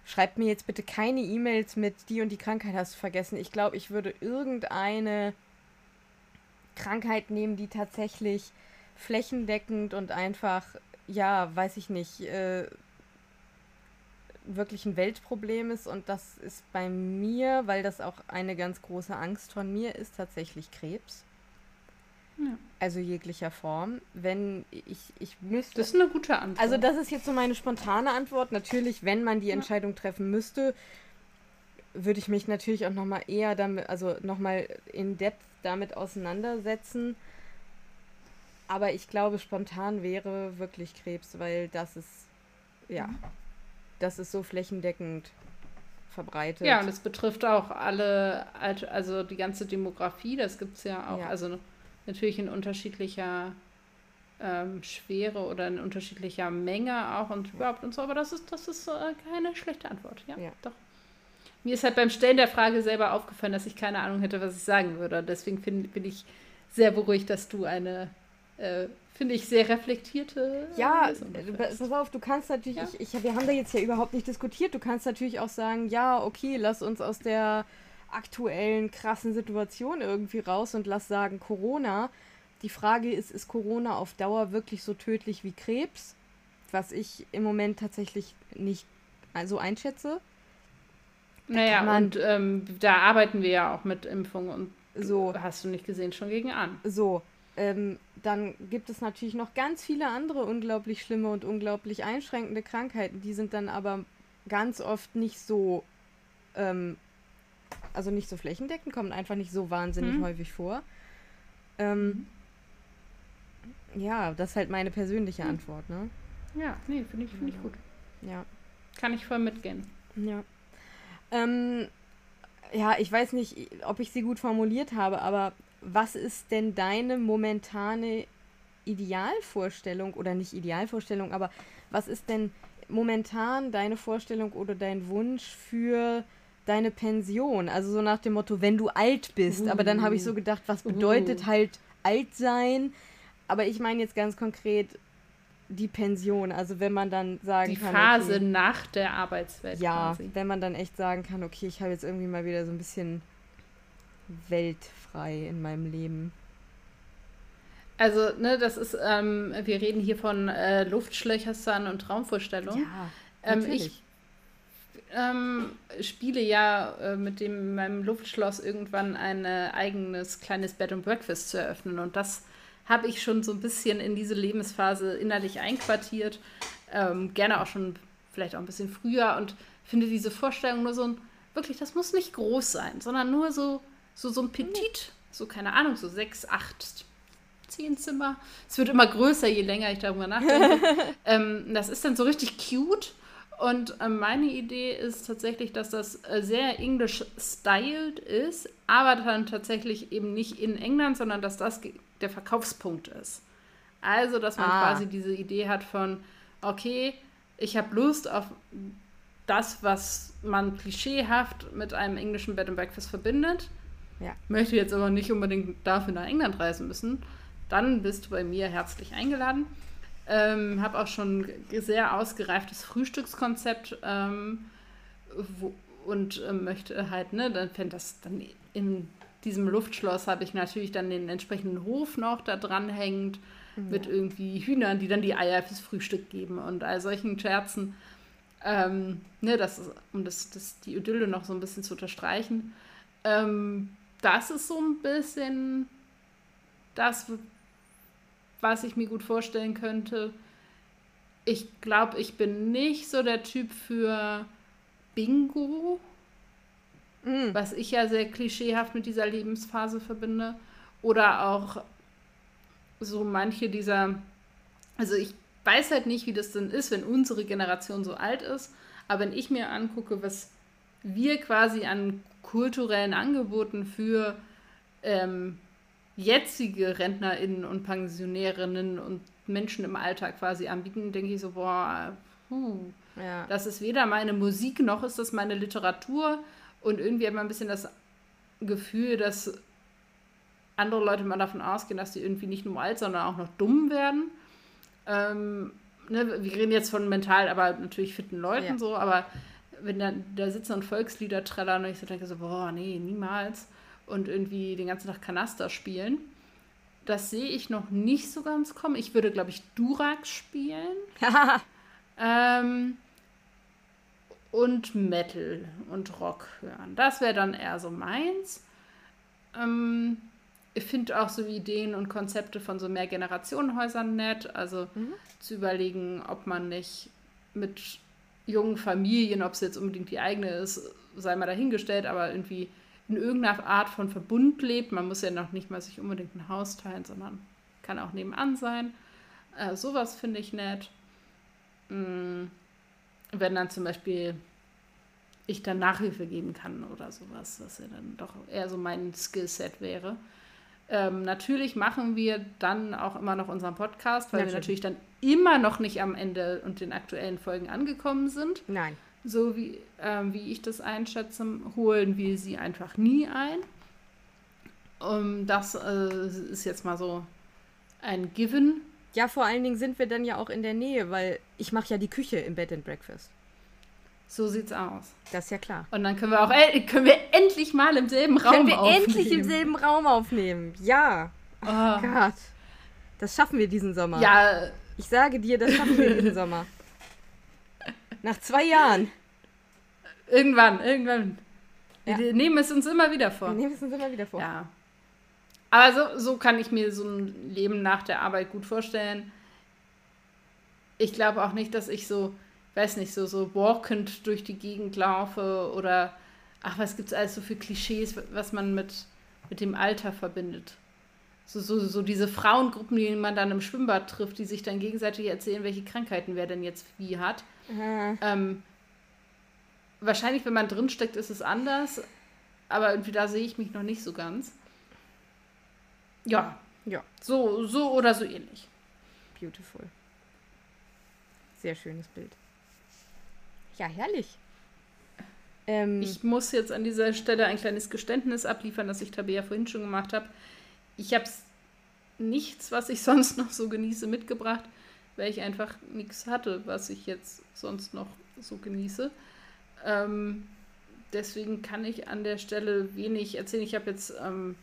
schreib mir jetzt bitte keine E-Mails mit die und die Krankheit hast du vergessen. Ich glaube, ich würde irgendeine Krankheit nehmen, die tatsächlich flächendeckend und einfach, ja, weiß ich nicht, äh, wirklich ein Weltproblem ist und das ist bei mir, weil das auch eine ganz große Angst von mir ist, tatsächlich Krebs. Ja. Also jeglicher Form. Wenn ich, ich müsste. Das ist eine gute Antwort. Also, das ist jetzt so meine spontane Antwort. Natürlich, wenn man die Entscheidung treffen müsste, würde ich mich natürlich auch nochmal eher damit, also nochmal in Depth damit auseinandersetzen. Aber ich glaube, spontan wäre wirklich Krebs, weil das ist, ja, mhm. Das ist so flächendeckend verbreitet. Ja, und es betrifft auch alle, also die ganze Demografie, das gibt es ja auch, ja. also natürlich in unterschiedlicher ähm, Schwere oder in unterschiedlicher Menge auch und überhaupt und so, aber das ist, das ist äh, keine schlechte Antwort. Ja, ja, doch. Mir ist halt beim Stellen der Frage selber aufgefallen, dass ich keine Ahnung hätte, was ich sagen würde. Deswegen find, bin ich sehr beruhigt, dass du eine, äh, finde ich, sehr reflektierte. Ja, pass auf, du kannst natürlich, ja? ich, ich, wir haben da jetzt ja überhaupt nicht diskutiert. Du kannst natürlich auch sagen, ja, okay, lass uns aus der aktuellen krassen Situation irgendwie raus und lass sagen Corona. Die Frage ist, ist Corona auf Dauer wirklich so tödlich wie Krebs? Was ich im Moment tatsächlich nicht so einschätze. naja, man, und ähm, da arbeiten wir ja auch mit Impfungen und so. Hast du nicht gesehen, schon gegen an. So, ähm, dann gibt es natürlich noch ganz viele andere unglaublich schlimme und unglaublich einschränkende Krankheiten. Die sind dann aber ganz oft nicht so ähm, also nicht so flächendeckend, kommen einfach nicht so wahnsinnig hm. häufig vor. Ähm, ja, das ist halt meine persönliche hm. Antwort, ne? Ja, nee, finde ich, find ich gut. Ja. Kann ich voll mitgehen. Ja. Ähm, ja, ich weiß nicht, ob ich sie gut formuliert habe, aber was ist denn deine momentane Idealvorstellung oder nicht Idealvorstellung, aber was ist denn momentan deine Vorstellung oder dein Wunsch für deine Pension. Also so nach dem Motto, wenn du alt bist. Uh. Aber dann habe ich so gedacht, was bedeutet uh. halt alt sein? Aber ich meine jetzt ganz konkret die Pension. Also wenn man dann sagen die kann. Die Phase okay, nach der Arbeitswelt. Ja, quasi. wenn man dann echt sagen kann, okay, ich habe jetzt irgendwie mal wieder so ein bisschen weltfrei in meinem Leben. Also, ne, das ist, ähm, wir reden hier von äh, Luftschlöchern und Traumvorstellungen. Ja, ähm, ich ähm, spiele ja äh, mit dem meinem Luftschloss irgendwann ein eigenes kleines Bed and Breakfast zu eröffnen. Und das habe ich schon so ein bisschen in diese Lebensphase innerlich einquartiert. Ähm, gerne auch schon vielleicht auch ein bisschen früher und finde diese Vorstellung nur so ein, wirklich, das muss nicht groß sein, sondern nur so, so, so ein Petit, so keine Ahnung, so sechs, acht, zehn Zimmer. Es wird immer größer, je länger ich darüber nachdenke. <laughs> ähm, das ist dann so richtig cute und äh, meine Idee ist tatsächlich, dass das äh, sehr English-styled ist, aber dann tatsächlich eben nicht in England, sondern dass das der Verkaufspunkt ist. Also, dass man ah. quasi diese Idee hat von, okay, ich habe Lust auf das, was man klischeehaft mit einem englischen Bed and Breakfast verbindet. Ja. Möchte jetzt aber nicht unbedingt dafür nach England reisen müssen. Dann bist du bei mir herzlich eingeladen. Ähm, habe auch schon sehr ausgereiftes Frühstückskonzept ähm, wo, und äh, möchte halt, ne, dann fände das dann in diesem Luftschloss habe ich natürlich dann den entsprechenden Hof noch da dran hängend ja. mit irgendwie Hühnern, die dann die Eier fürs Frühstück geben und all solchen Scherzen. Ähm, ne, das ist, um das, das, die Idylle noch so ein bisschen zu unterstreichen. Ähm, das ist so ein bisschen das, was ich mir gut vorstellen könnte. Ich glaube, ich bin nicht so der Typ für Bingo, mm. was ich ja sehr klischeehaft mit dieser Lebensphase verbinde. Oder auch so manche dieser, also ich weiß halt nicht, wie das denn ist, wenn unsere Generation so alt ist, aber wenn ich mir angucke, was wir quasi an kulturellen Angeboten für ähm, jetzige RentnerInnen und Pensionärinnen und Menschen im Alltag quasi anbieten, denke ich so, boah, puh, ja. das ist weder meine Musik noch ist das meine Literatur. Und irgendwie hat man ein bisschen das Gefühl, dass andere Leute mal davon ausgehen, dass die irgendwie nicht nur alt, sondern auch noch dumm werden. Ähm, ne, wir reden jetzt von mental, aber natürlich fitten Leuten ja. so, aber wenn da, da sitzen und Volkslieder trällern und ich so denke so, boah, nee, niemals. Und irgendwie den ganzen Tag Kanaster spielen. Das sehe ich noch nicht so ganz kommen. Ich würde, glaube ich, Durak spielen. <laughs> ähm, und Metal und Rock hören. Das wäre dann eher so meins. Ähm, ich finde auch so Ideen und Konzepte von so Mehrgenerationenhäusern nett. Also mhm. zu überlegen, ob man nicht mit jungen Familien, ob es jetzt unbedingt die eigene ist, sei mal dahingestellt, aber irgendwie in irgendeiner Art von Verbund lebt. Man muss ja noch nicht mal sich unbedingt ein Haus teilen, sondern kann auch nebenan sein. Äh, sowas finde ich nett. Mhm. Wenn dann zum Beispiel ich dann Nachhilfe geben kann oder sowas, was ja dann doch eher so mein Skillset wäre. Ähm, natürlich machen wir dann auch immer noch unseren Podcast, weil natürlich. wir natürlich dann immer noch nicht am Ende und den aktuellen Folgen angekommen sind. Nein. So wie, ähm, wie ich das einschätze, holen wir sie einfach nie ein. Um, das äh, ist jetzt mal so ein Given. Ja, vor allen Dingen sind wir dann ja auch in der Nähe, weil ich mache ja die Küche im Bed and Breakfast. So sieht's aus. Das ist ja klar. Und dann können wir auch äh, können wir endlich mal im selben Raum aufnehmen. Können wir endlich im selben Raum aufnehmen. Ja. Oh, oh Gott. Das schaffen wir diesen Sommer. Ja. Ich sage dir, das schaffen wir diesen Sommer. Nach zwei Jahren. Irgendwann, irgendwann. Ja. Wir nehmen es uns immer wieder vor. Wir nehmen es uns immer wieder vor. Ja. Aber so, so kann ich mir so ein Leben nach der Arbeit gut vorstellen. Ich glaube auch nicht, dass ich so weiß nicht, so, so walkend durch die Gegend laufe oder ach, was gibt es alles so für Klischees, was man mit, mit dem Alter verbindet. So, so, so diese Frauengruppen, die man dann im Schwimmbad trifft, die sich dann gegenseitig erzählen, welche Krankheiten wer denn jetzt wie hat. Mhm. Ähm, wahrscheinlich, wenn man drinsteckt, ist es anders, aber irgendwie da sehe ich mich noch nicht so ganz. Ja. Ja. So, so oder so ähnlich. Beautiful. Sehr schönes Bild. Ja, herrlich. Ähm, ich muss jetzt an dieser Stelle ein kleines Geständnis abliefern, das ich Tabea vorhin schon gemacht habe. Ich habe nichts, was ich <laughs> sonst noch so genieße, mitgebracht, weil ich einfach nichts hatte, was ich jetzt sonst noch so genieße. Ähm, deswegen kann ich an der Stelle wenig erzählen. Ich habe jetzt ähm,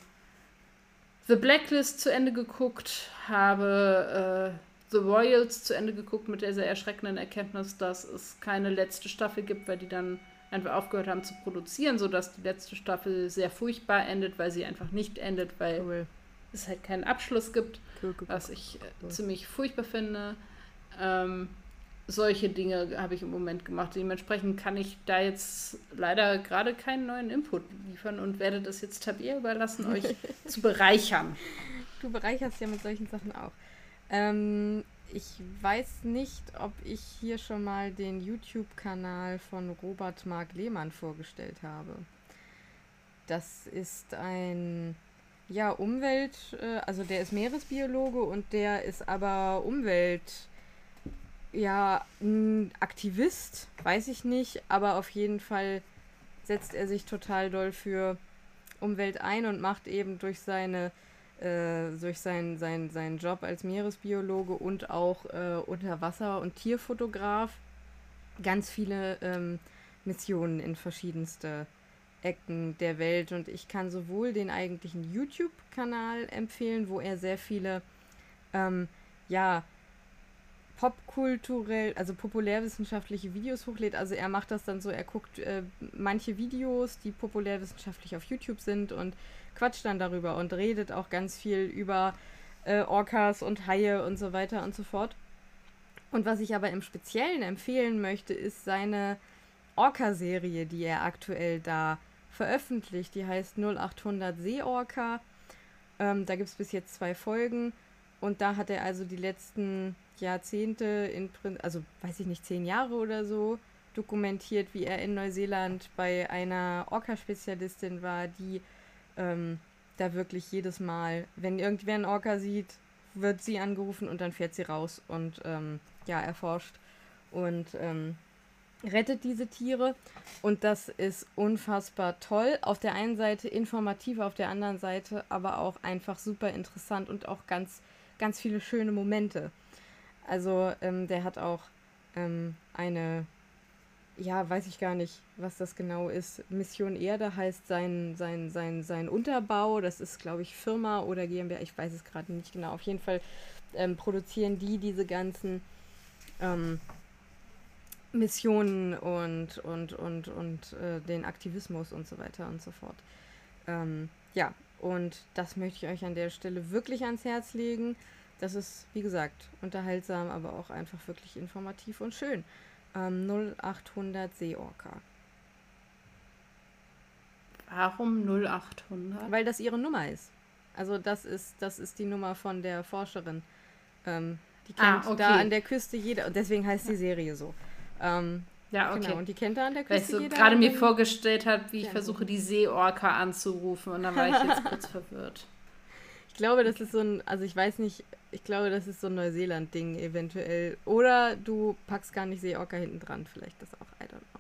The Blacklist zu Ende geguckt, habe äh, The Royals zu Ende geguckt mit der sehr erschreckenden Erkenntnis, dass es keine letzte Staffel gibt, weil die dann einfach aufgehört haben zu produzieren, sodass die letzte Staffel sehr furchtbar endet, weil sie einfach nicht endet, weil cool. Es halt keinen Abschluss gibt, was ich äh, ziemlich furchtbar finde. Ähm, solche Dinge habe ich im Moment gemacht. Dementsprechend kann ich da jetzt leider gerade keinen neuen Input liefern und werde das jetzt Tabea überlassen, euch <laughs> zu bereichern. Du bereicherst ja mit solchen Sachen auch. Ähm, ich weiß nicht, ob ich hier schon mal den YouTube-Kanal von Robert Mark Lehmann vorgestellt habe. Das ist ein ja, Umwelt, äh, also der ist Meeresbiologe und der ist aber Umwelt, ja, ein Aktivist, weiß ich nicht, aber auf jeden Fall setzt er sich total doll für Umwelt ein und macht eben durch seine äh, durch seinen, seinen, seinen Job als Meeresbiologe und auch äh, Unterwasser- und Tierfotograf ganz viele ähm, Missionen in verschiedenste Ecken der Welt. Und ich kann sowohl den eigentlichen YouTube-Kanal empfehlen, wo er sehr viele, ähm, ja, popkulturell, also populärwissenschaftliche Videos hochlädt. Also er macht das dann so, er guckt äh, manche Videos, die populärwissenschaftlich auf YouTube sind und quatscht dann darüber und redet auch ganz viel über äh, Orcas und Haie und so weiter und so fort. Und was ich aber im Speziellen empfehlen möchte, ist seine Orca-Serie, die er aktuell da veröffentlicht. Die heißt 0800 Seeorca. Ähm, da gibt es bis jetzt zwei Folgen. Und da hat er also die letzten Jahrzehnte, in, also weiß ich nicht, zehn Jahre oder so, dokumentiert, wie er in Neuseeland bei einer Orca-Spezialistin war, die ähm, da wirklich jedes Mal, wenn irgendwer einen Orca sieht, wird sie angerufen und dann fährt sie raus und ähm, ja, erforscht und ähm, rettet diese Tiere. Und das ist unfassbar toll. Auf der einen Seite informativ, auf der anderen Seite aber auch einfach super interessant und auch ganz, ganz viele schöne Momente. Also ähm, der hat auch ähm, eine ja, weiß ich gar nicht, was das genau ist. Mission Erde heißt sein, sein, sein, sein Unterbau. Das ist, glaube ich, Firma oder GmbH. Ich weiß es gerade nicht genau. Auf jeden Fall ähm, produzieren die diese ganzen ähm, Missionen und, und, und, und äh, den Aktivismus und so weiter und so fort. Ähm, ja, und das möchte ich euch an der Stelle wirklich ans Herz legen. Das ist, wie gesagt, unterhaltsam, aber auch einfach wirklich informativ und schön ähm, 0800 Seeorca. Warum 0800? Weil das ihre Nummer ist. Also das ist, das ist die Nummer von der Forscherin. Ähm, die kennt ah, okay. da an der Küste jeder. Und deswegen heißt die Serie so. Ähm, ja, okay. Genau, und die kennt da an der Küste Weil ich so gerade mir vorgestellt habe, wie ich versuche, die Seeorca anzurufen. Und dann war ich jetzt kurz <laughs> verwirrt. Ich glaube, das ist so ein, also ich weiß nicht, ich glaube, das ist so ein Neuseeland-Ding eventuell. Oder du packst gar nicht Seeorca hinten dran, vielleicht das auch, I don't know.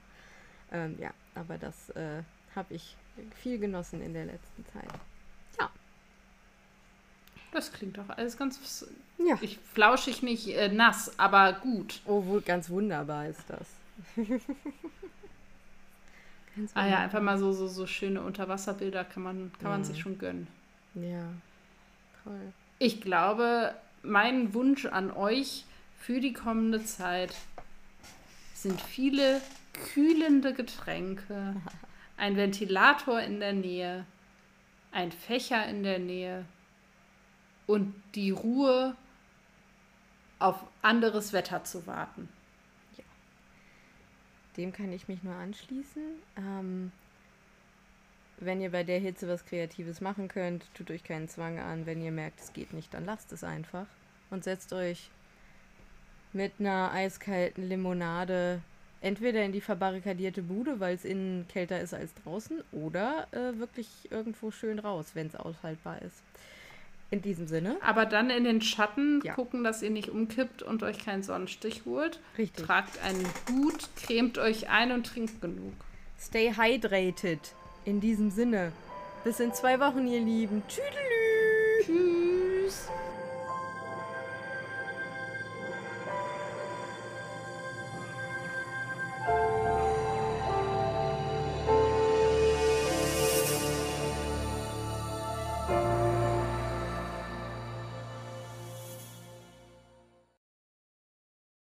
Ähm, ja, aber das äh, habe ich viel genossen in der letzten Zeit. Ja. Das klingt doch alles ganz. Ja. Ich flauschig nicht äh, nass, aber gut. Oh, wohl ganz wunderbar ist das. <laughs> ah ja, einfach mal so, so, so schöne Unterwasserbilder kann man, kann man sich schon gönnen. Ja, toll. Ich glaube, mein Wunsch an euch für die kommende Zeit sind viele kühlende Getränke, <laughs> ein Ventilator in der Nähe, ein Fächer in der Nähe und die Ruhe, auf anderes Wetter zu warten. Ja. Dem kann ich mich nur anschließen. Ähm, wenn ihr bei der Hitze was Kreatives machen könnt, tut euch keinen Zwang an. Wenn ihr merkt, es geht nicht, dann lasst es einfach. Und setzt euch mit einer eiskalten Limonade entweder in die verbarrikadierte Bude, weil es innen kälter ist als draußen, oder äh, wirklich irgendwo schön raus, wenn es aushaltbar ist. In diesem Sinne. Aber dann in den Schatten ja. gucken, dass ihr nicht umkippt und euch keinen Sonnenstich holt. Richtig. Tragt einen Hut, cremt euch ein und trinkt genug. Stay hydrated. In diesem Sinne. Bis in zwei Wochen, ihr Lieben. Tschüdelü. Tschüss.